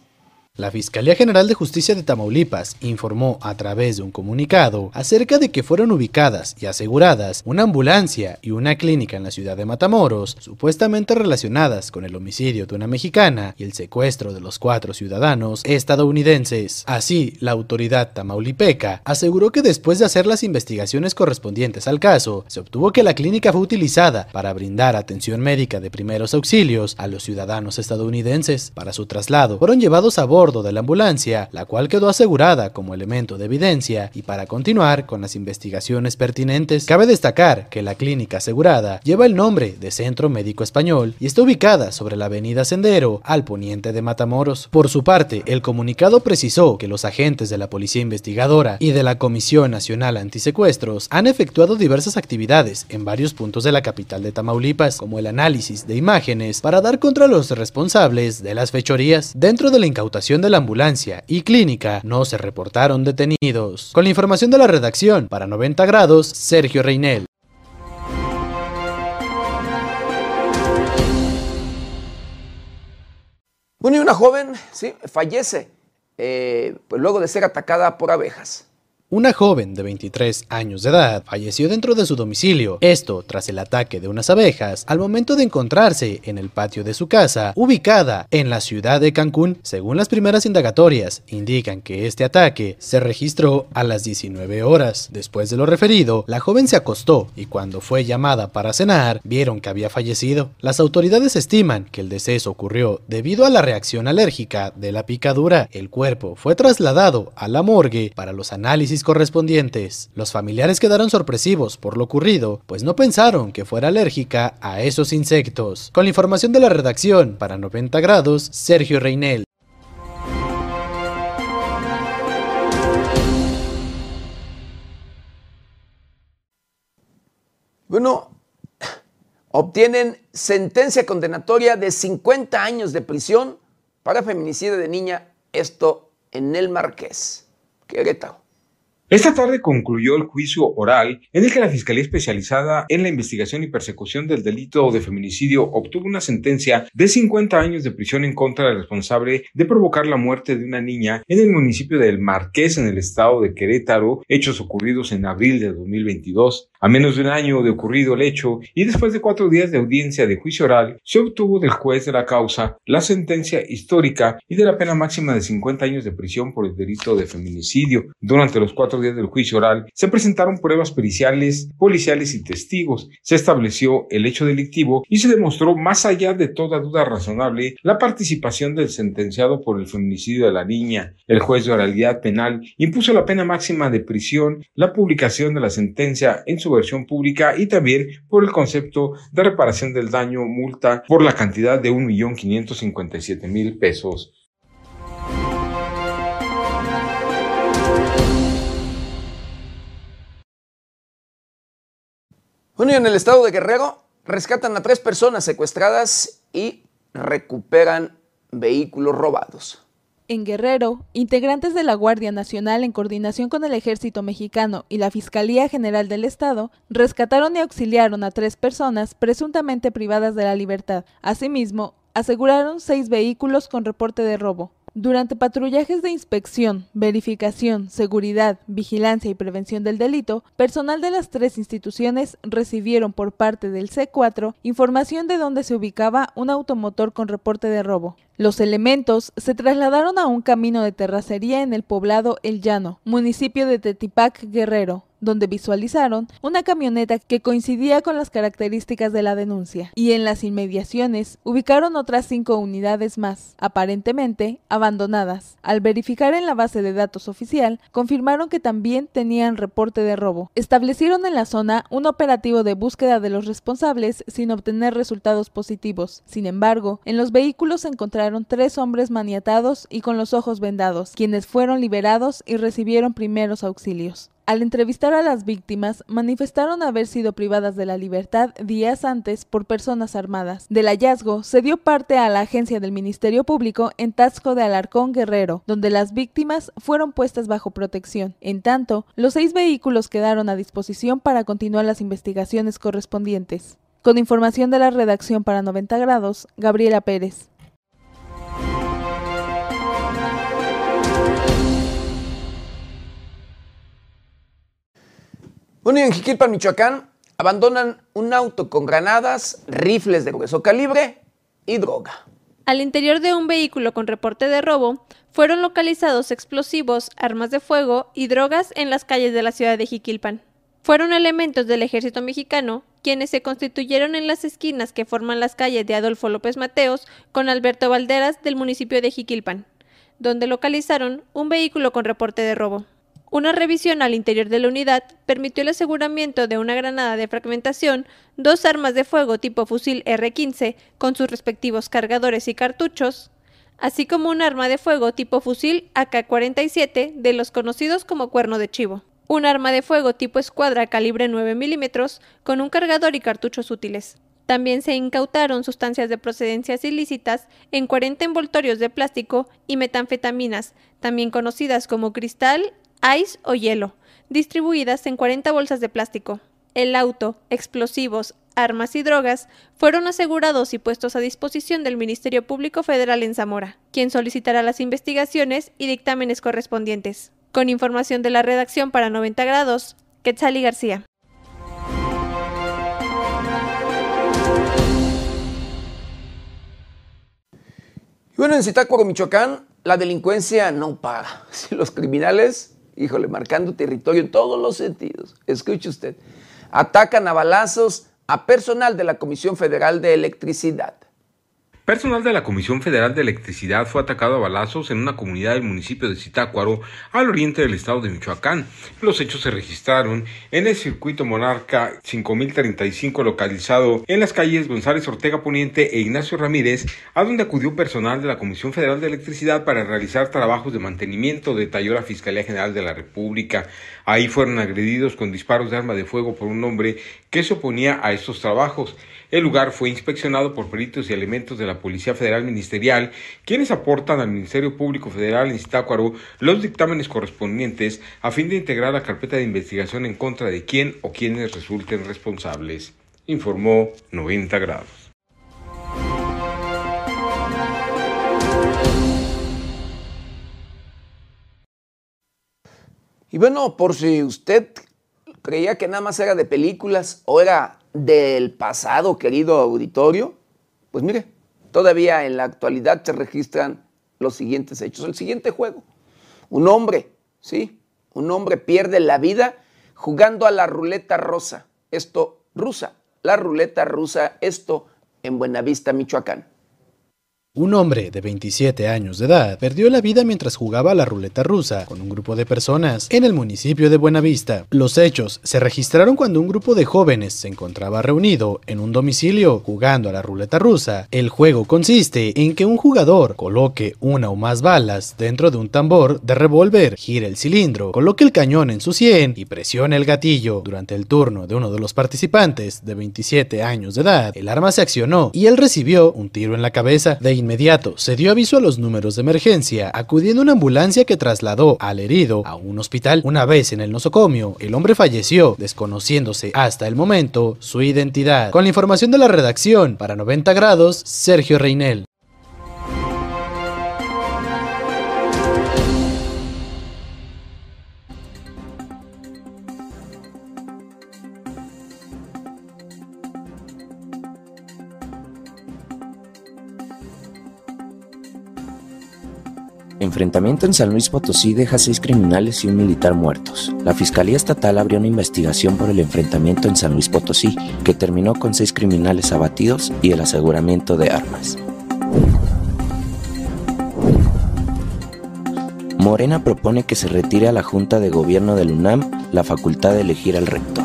La Fiscalía General de Justicia de Tamaulipas informó a través de un comunicado acerca de que fueron ubicadas y aseguradas una ambulancia y una clínica en la ciudad de Matamoros, supuestamente relacionadas con el homicidio de una mexicana y el secuestro de los cuatro ciudadanos estadounidenses. Así, la autoridad tamaulipeca aseguró que después de hacer las investigaciones correspondientes al caso, se obtuvo que la clínica fue utilizada para brindar atención médica de primeros auxilios a los ciudadanos estadounidenses. Para su traslado, fueron llevados a bordo de la ambulancia, la cual quedó asegurada como elemento de evidencia y para continuar con las investigaciones pertinentes. Cabe destacar que la clínica asegurada lleva el nombre de Centro Médico Español y está ubicada sobre la avenida Sendero, al poniente de Matamoros. Por su parte, el comunicado precisó que los agentes de la Policía Investigadora y de la Comisión Nacional Antisecuestros han efectuado diversas actividades en varios puntos de la capital de Tamaulipas, como el análisis de imágenes para dar contra los responsables de las fechorías. Dentro de la incautación de la ambulancia y clínica no se reportaron detenidos. Con la información de la redacción, para 90 grados, Sergio Reinel. Bueno, y una joven ¿sí? fallece eh, pues luego de ser atacada por abejas. Una joven de 23 años de edad falleció dentro de su domicilio, esto tras el ataque de unas abejas al momento de encontrarse en el patio de su casa, ubicada en la ciudad de Cancún. Según las primeras indagatorias, indican que este ataque se registró a las 19 horas. Después de lo referido, la joven se acostó y cuando fue llamada para cenar, vieron que había fallecido. Las autoridades estiman que el deceso ocurrió debido a la reacción alérgica de la picadura. El cuerpo fue trasladado a la morgue para los análisis correspondientes. Los familiares quedaron sorpresivos por lo ocurrido, pues no pensaron que fuera alérgica a esos insectos. Con la información de la redacción, para 90 grados, Sergio Reinel. Bueno, obtienen sentencia condenatoria de 50 años de prisión para feminicidio de niña, esto en el Marqués, Querétaro. Esta tarde concluyó el juicio oral en el que la Fiscalía Especializada en la Investigación y Persecución del Delito de Feminicidio obtuvo una sentencia de 50 años de prisión en contra del responsable de provocar la muerte de una niña en el municipio del Marqués, en el estado de Querétaro, hechos ocurridos en abril de 2022. A menos de un año de ocurrido el hecho y después de cuatro días de audiencia de juicio oral, se obtuvo del juez de la causa la sentencia histórica y de la pena máxima de 50 años de prisión por el delito de feminicidio. Durante los cuatro del juicio oral se presentaron pruebas periciales, policiales y testigos. Se estableció el hecho delictivo y se demostró más allá de toda duda razonable la participación del sentenciado por el feminicidio de la niña. El juez de oralidad penal impuso la pena máxima de prisión, la publicación de la sentencia en su versión pública y también por el concepto de reparación del daño multa por la cantidad de 1.557.000 pesos. Bueno, en el estado de Guerrero rescatan a tres personas secuestradas y recuperan vehículos robados. En Guerrero, integrantes de la Guardia Nacional en coordinación con el Ejército Mexicano y la Fiscalía General del Estado rescataron y auxiliaron a tres personas presuntamente privadas de la libertad. Asimismo, aseguraron seis vehículos con reporte de robo. Durante patrullajes de inspección, verificación, seguridad, vigilancia y prevención del delito, personal de las tres instituciones recibieron por parte del C4 información de dónde se ubicaba un automotor con reporte de robo. Los elementos se trasladaron a un camino de terracería en el poblado El Llano, municipio de Tetipac, Guerrero, donde visualizaron una camioneta que coincidía con las características de la denuncia, y en las inmediaciones ubicaron otras cinco unidades más, aparentemente abandonadas. Al verificar en la base de datos oficial, confirmaron que también tenían reporte de robo. Establecieron en la zona un operativo de búsqueda de los responsables sin obtener resultados positivos. Sin embargo, en los vehículos se encontraron tres hombres maniatados y con los ojos vendados, quienes fueron liberados y recibieron primeros auxilios. Al entrevistar a las víctimas, manifestaron haber sido privadas de la libertad días antes por personas armadas. Del hallazgo se dio parte a la agencia del Ministerio Público en Tasco de Alarcón Guerrero, donde las víctimas fueron puestas bajo protección. En tanto, los seis vehículos quedaron a disposición para continuar las investigaciones correspondientes. Con información de la redacción para 90 grados, Gabriela Pérez. Y en Jiquilpan, Michoacán, abandonan un auto con granadas, rifles de grueso calibre y droga. Al interior de un vehículo con reporte de robo, fueron localizados explosivos, armas de fuego y drogas en las calles de la ciudad de Jiquilpan. Fueron elementos del ejército mexicano quienes se constituyeron en las esquinas que forman las calles de Adolfo López Mateos con Alberto Valderas del municipio de Jiquilpan, donde localizaron un vehículo con reporte de robo. Una revisión al interior de la unidad permitió el aseguramiento de una granada de fragmentación, dos armas de fuego tipo fusil R-15 con sus respectivos cargadores y cartuchos, así como un arma de fuego tipo fusil AK-47 de los conocidos como cuerno de chivo, un arma de fuego tipo escuadra calibre 9 milímetros con un cargador y cartuchos útiles. También se incautaron sustancias de procedencias ilícitas en 40 envoltorios de plástico y metanfetaminas, también conocidas como cristal ice o hielo, distribuidas en 40 bolsas de plástico. El auto, explosivos, armas y drogas fueron asegurados y puestos a disposición del Ministerio Público Federal en Zamora, quien solicitará las investigaciones y dictámenes correspondientes. Con información de la redacción para 90 grados, Quetzali García. bueno, en Zitácuaro, Michoacán, la delincuencia no paga. [LAUGHS] Si los criminales híjole, marcando territorio en todos los sentidos. Escuche usted. Atacan a balazos a personal de la Comisión Federal de Electricidad. Personal de la Comisión Federal de Electricidad fue atacado a balazos en una comunidad del municipio de Zitácuaro, al oriente del estado de Michoacán. Los hechos se registraron en el circuito Monarca 5035 localizado en las calles González Ortega Poniente e Ignacio Ramírez, a donde acudió personal de la Comisión Federal de Electricidad para realizar trabajos de mantenimiento, detalló la Fiscalía General de la República. Ahí fueron agredidos con disparos de arma de fuego por un hombre que se oponía a estos trabajos. El lugar fue inspeccionado por peritos y elementos de la Policía Federal Ministerial, quienes aportan al Ministerio Público Federal en Zitácuaro los dictámenes correspondientes a fin de integrar la carpeta de investigación en contra de quien o quienes resulten responsables, informó 90 grados. Y bueno, por si usted creía que nada más era de películas o era del pasado, querido auditorio, pues mire, todavía en la actualidad se registran los siguientes hechos. El siguiente juego, un hombre, ¿sí? Un hombre pierde la vida jugando a la ruleta rosa, esto rusa, la ruleta rusa, esto en Buenavista, Michoacán. Un hombre de 27 años de edad perdió la vida mientras jugaba a la ruleta rusa con un grupo de personas en el municipio de Buenavista. Los hechos se registraron cuando un grupo de jóvenes se encontraba reunido en un domicilio jugando a la ruleta rusa. El juego consiste en que un jugador coloque una o más balas dentro de un tambor de revólver, gire el cilindro, coloque el cañón en su sien y presione el gatillo. Durante el turno de uno de los participantes de 27 años de edad, el arma se accionó y él recibió un tiro en la cabeza. De inmediato se dio aviso a los números de emergencia, acudiendo una ambulancia que trasladó al herido a un hospital. Una vez en el nosocomio, el hombre falleció, desconociéndose hasta el momento su identidad. Con la información de la redacción, para 90 grados, Sergio Reinel. Enfrentamiento en San Luis Potosí deja seis criminales y un militar muertos. La Fiscalía Estatal abrió una investigación por el enfrentamiento en San Luis Potosí, que terminó con seis criminales abatidos y el aseguramiento de armas. Morena propone que se retire a la Junta de Gobierno del UNAM la facultad de elegir al rector.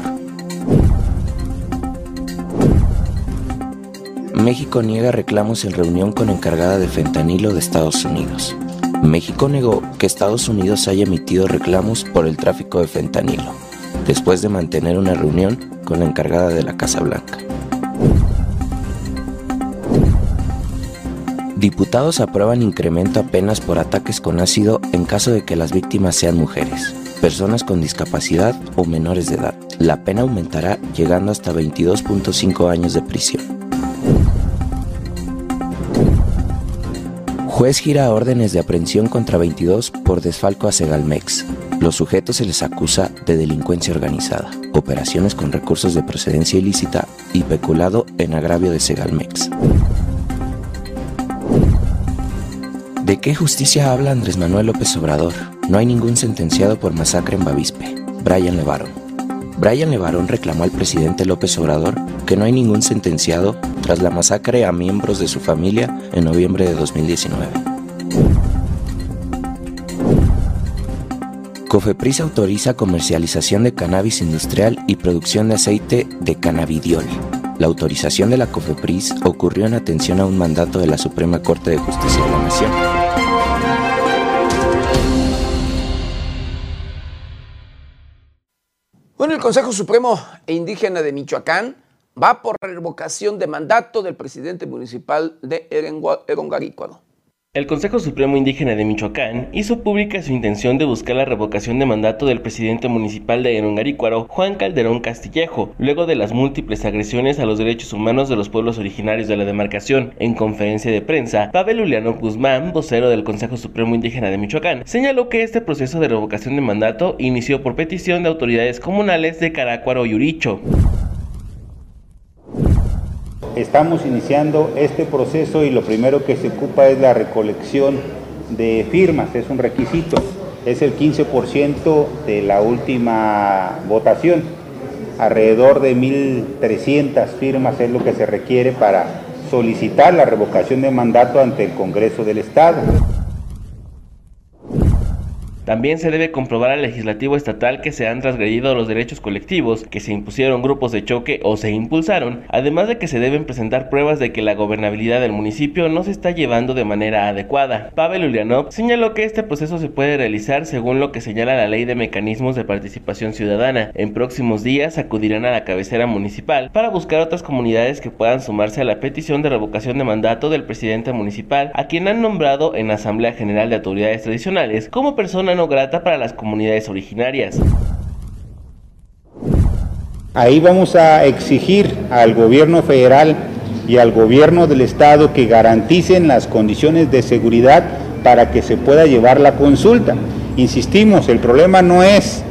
México niega reclamos en reunión con encargada de fentanilo de Estados Unidos. México negó que Estados Unidos haya emitido reclamos por el tráfico de fentanilo, después de mantener una reunión con la encargada de la Casa Blanca. Diputados aprueban incremento a penas por ataques con ácido en caso de que las víctimas sean mujeres, personas con discapacidad o menores de edad. La pena aumentará llegando hasta 22.5 años de prisión. Juez gira órdenes de aprehensión contra 22 por desfalco a Segalmex. Los sujetos se les acusa de delincuencia organizada, operaciones con recursos de procedencia ilícita y peculado en agravio de Segalmex. ¿De qué justicia habla Andrés Manuel López Obrador? No hay ningún sentenciado por masacre en Bavispe. Brian Levarón. Brian Levarón reclamó al presidente López Obrador que no hay ningún sentenciado tras la masacre a miembros de su familia en noviembre de 2019. Cofepris autoriza comercialización de cannabis industrial y producción de aceite de cannabidiol. La autorización de la Cofepris ocurrió en atención a un mandato de la Suprema Corte de Justicia de la Nación. Bueno, el Consejo Supremo e Indígena de Michoacán va por revocación de mandato del presidente municipal de Erongarícuaro. El Consejo Supremo Indígena de Michoacán hizo pública su intención de buscar la revocación de mandato del presidente municipal de Erongarícuaro, Juan Calderón Castillejo, luego de las múltiples agresiones a los derechos humanos de los pueblos originarios de la demarcación. En conferencia de prensa, Pavel Uliano Guzmán, vocero del Consejo Supremo Indígena de Michoacán, señaló que este proceso de revocación de mandato inició por petición de autoridades comunales de Carácuaro y Uricho estamos iniciando este proceso y lo primero que se ocupa es la recolección de firmas, es un requisito, es el 15% de la última votación, alrededor de 1.300 firmas es lo que se requiere para solicitar la revocación de mandato ante el Congreso del Estado. También se debe comprobar al legislativo estatal que se han transgredido los derechos colectivos, que se impusieron grupos de choque o se impulsaron, además de que se deben presentar pruebas de que la gobernabilidad del municipio no se está llevando de manera adecuada. Pavel Ulianov señaló que este proceso se puede realizar según lo que señala la Ley de Mecanismos de Participación Ciudadana. En próximos días acudirán a la cabecera municipal para buscar otras comunidades que puedan sumarse a la petición de revocación de mandato del presidente municipal, a quien han nombrado en Asamblea General de Autoridades Tradicionales como persona no grata para las comunidades originarias. Ahí vamos a exigir al gobierno federal y al gobierno del estado que garanticen las condiciones de seguridad para que se pueda llevar la consulta. Insistimos, el problema no es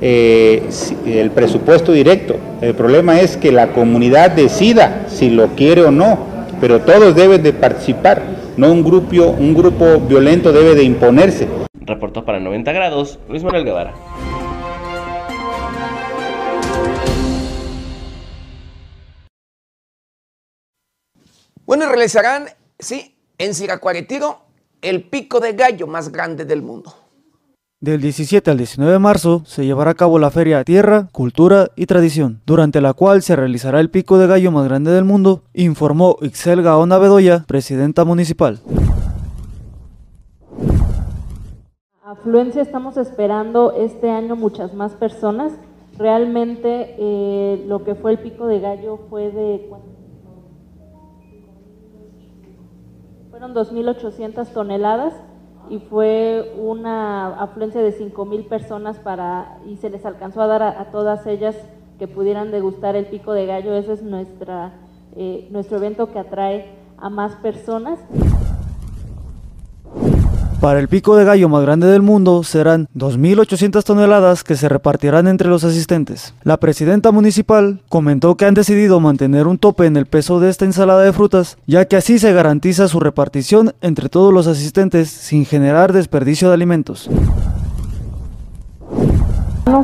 eh, el presupuesto directo, el problema es que la comunidad decida si lo quiere o no, pero todos deben de participar, no un grupo, un grupo violento debe de imponerse. Reportó para 90 grados Luis Manuel Guevara. Bueno, y realizarán, sí, en Siracuaretiro, el pico de gallo más grande del mundo. Del 17 al 19 de marzo se llevará a cabo la Feria Tierra, Cultura y Tradición, durante la cual se realizará el pico de gallo más grande del mundo, informó Ixel Gaona Bedoya, presidenta municipal. Afluencia estamos esperando este año muchas más personas. Realmente eh, lo que fue el pico de gallo fue de... Fueron 2.800 toneladas y fue una afluencia de 5.000 personas para y se les alcanzó a dar a, todas ellas que pudieran degustar el pico de gallo. Ese es nuestra, eh, nuestro evento que atrae a más personas. Para el pico de gallo más grande del mundo serán 2.800 toneladas que se repartirán entre los asistentes. La presidenta municipal comentó que han decidido mantener un tope en el peso de esta ensalada de frutas, ya que así se garantiza su repartición entre todos los asistentes sin generar desperdicio de alimentos.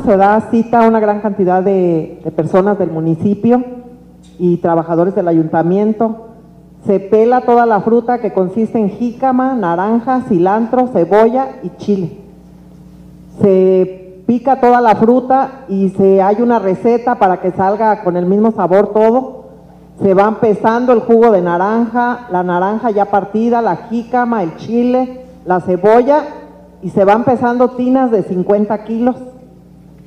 Se da cita a una gran cantidad de, de personas del municipio y trabajadores del ayuntamiento se pela toda la fruta que consiste en jícama, naranja, cilantro, cebolla y chile. Se pica toda la fruta y se hay una receta para que salga con el mismo sabor todo. Se va pesando el jugo de naranja, la naranja ya partida, la jícama, el chile, la cebolla y se van pesando tinas de 50 kilos.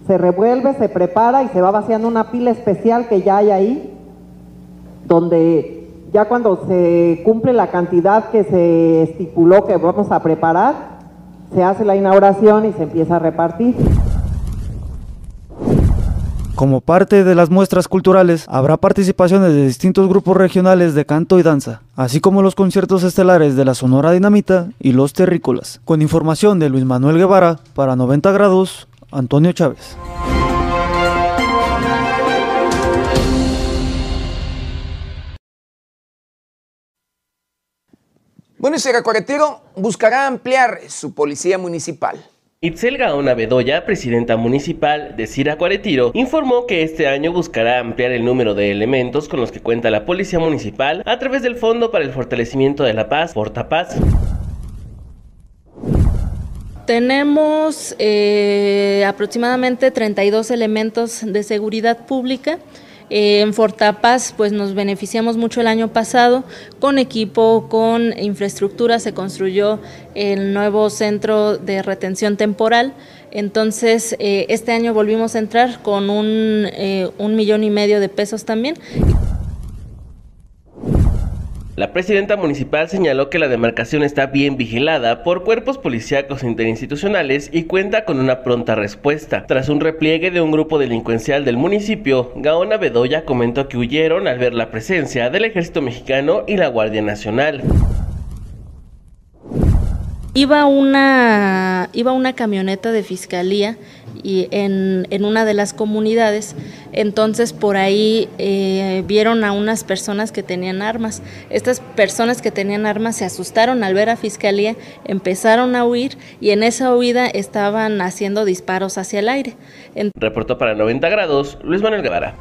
Se revuelve, se prepara y se va vaciando una pila especial que ya hay ahí, donde ya cuando se cumple la cantidad que se estipuló que vamos a preparar, se hace la inauguración y se empieza a repartir. Como parte de las muestras culturales, habrá participaciones de distintos grupos regionales de canto y danza, así como los conciertos estelares de la Sonora Dinamita y los Terrícolas. Con información de Luis Manuel Guevara, para 90 grados, Antonio Chávez. Bueno, y Siracuaretiro buscará ampliar su policía municipal. Itzel Gaona Bedoya, presidenta municipal de Siracuaretiro, informó que este año buscará ampliar el número de elementos con los que cuenta la policía municipal a través del Fondo para el Fortalecimiento de la Paz, Portapaz. Tenemos eh, aproximadamente 32 elementos de seguridad pública eh, en Fortapaz pues nos beneficiamos mucho el año pasado con equipo, con infraestructura, se construyó el nuevo centro de retención temporal. Entonces, eh, este año volvimos a entrar con un, eh, un millón y medio de pesos también. La presidenta municipal señaló que la demarcación está bien vigilada por cuerpos policíacos interinstitucionales y cuenta con una pronta respuesta. Tras un repliegue de un grupo delincuencial del municipio, Gaona Bedoya comentó que huyeron al ver la presencia del ejército mexicano y la Guardia Nacional. Iba una, iba una camioneta de fiscalía y en, una de las comunidades, entonces por ahí eh, vieron a unas personas que tenían armas. Estas personas que tenían armas se asustaron al ver a fiscalía, empezaron a huir y en esa huida estaban haciendo disparos hacia el aire. Reportó para 90 grados Luis Manuel Guevara.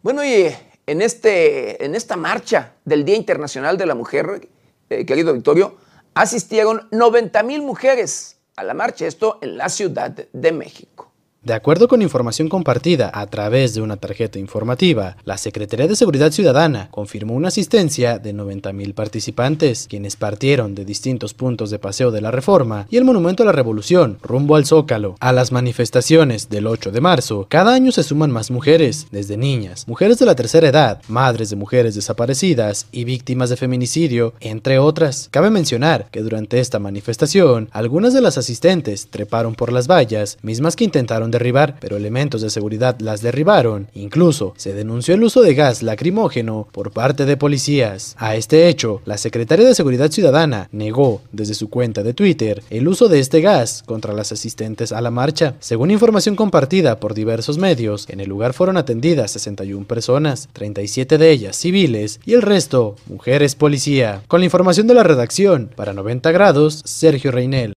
Bueno, y en, este, en esta marcha del Día Internacional de la Mujer, eh, querido Victorio, asistieron 90 mil mujeres a la marcha, esto en la Ciudad de México. De acuerdo con información compartida a través de una tarjeta informativa, la Secretaría de Seguridad Ciudadana confirmó una asistencia de 90.000 participantes, quienes partieron de distintos puntos de Paseo de la Reforma y el Monumento a la Revolución, rumbo al Zócalo. A las manifestaciones del 8 de marzo, cada año se suman más mujeres, desde niñas, mujeres de la tercera edad, madres de mujeres desaparecidas y víctimas de feminicidio, entre otras. Cabe mencionar que durante esta manifestación, algunas de las asistentes treparon por las vallas, mismas que intentaron derribar, pero elementos de seguridad las derribaron. Incluso se denunció el uso de gas lacrimógeno por parte de policías. A este hecho, la Secretaría de Seguridad Ciudadana negó desde su cuenta de Twitter el uso de este gas contra las asistentes a la marcha. Según información compartida por diversos medios, en el lugar fueron atendidas 61 personas, 37 de ellas civiles y el resto mujeres policía. Con la información de la redacción, para 90 grados, Sergio Reinel.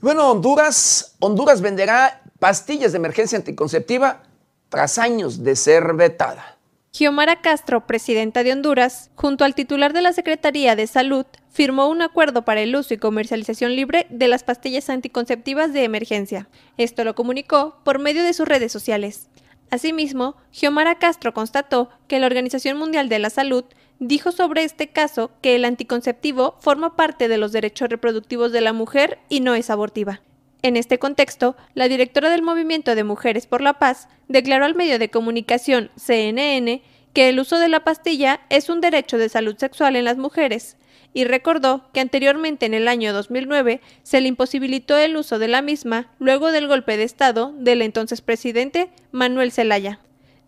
Bueno, Honduras, Honduras venderá pastillas de emergencia anticonceptiva tras años de ser vetada. Xiomara Castro, presidenta de Honduras, junto al titular de la Secretaría de Salud, firmó un acuerdo para el uso y comercialización libre de las pastillas anticonceptivas de emergencia. Esto lo comunicó por medio de sus redes sociales. Asimismo, Xiomara Castro constató que la Organización Mundial de la Salud dijo sobre este caso que el anticonceptivo forma parte de los derechos reproductivos de la mujer y no es abortiva. En este contexto, la directora del Movimiento de Mujeres por la Paz declaró al medio de comunicación CNN que el uso de la pastilla es un derecho de salud sexual en las mujeres y recordó que anteriormente en el año 2009 se le imposibilitó el uso de la misma luego del golpe de Estado del entonces presidente Manuel Zelaya.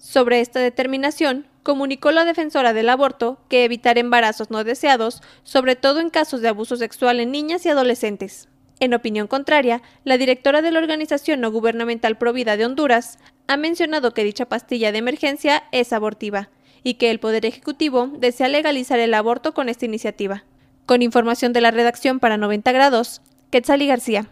Sobre esta determinación, comunicó la defensora del aborto que evitar embarazos no deseados, sobre todo en casos de abuso sexual en niñas y adolescentes. En opinión contraria, la directora de la organización no gubernamental Provida de Honduras ha mencionado que dicha pastilla de emergencia es abortiva y que el Poder Ejecutivo desea legalizar el aborto con esta iniciativa. Con información de la redacción para 90 grados, Quetzali García.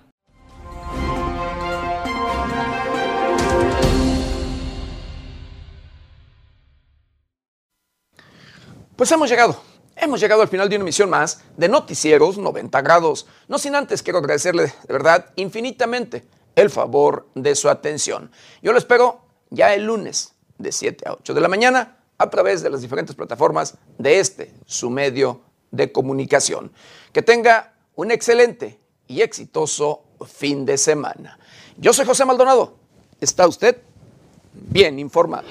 Pues hemos llegado, hemos llegado al final de una emisión más de Noticieros 90 grados. No sin antes quiero agradecerle de verdad infinitamente el favor de su atención. Yo lo espero ya el lunes de 7 a 8 de la mañana a través de las diferentes plataformas de este, su medio de comunicación. Que tenga un excelente y exitoso fin de semana. Yo soy José Maldonado. ¿Está usted bien informado?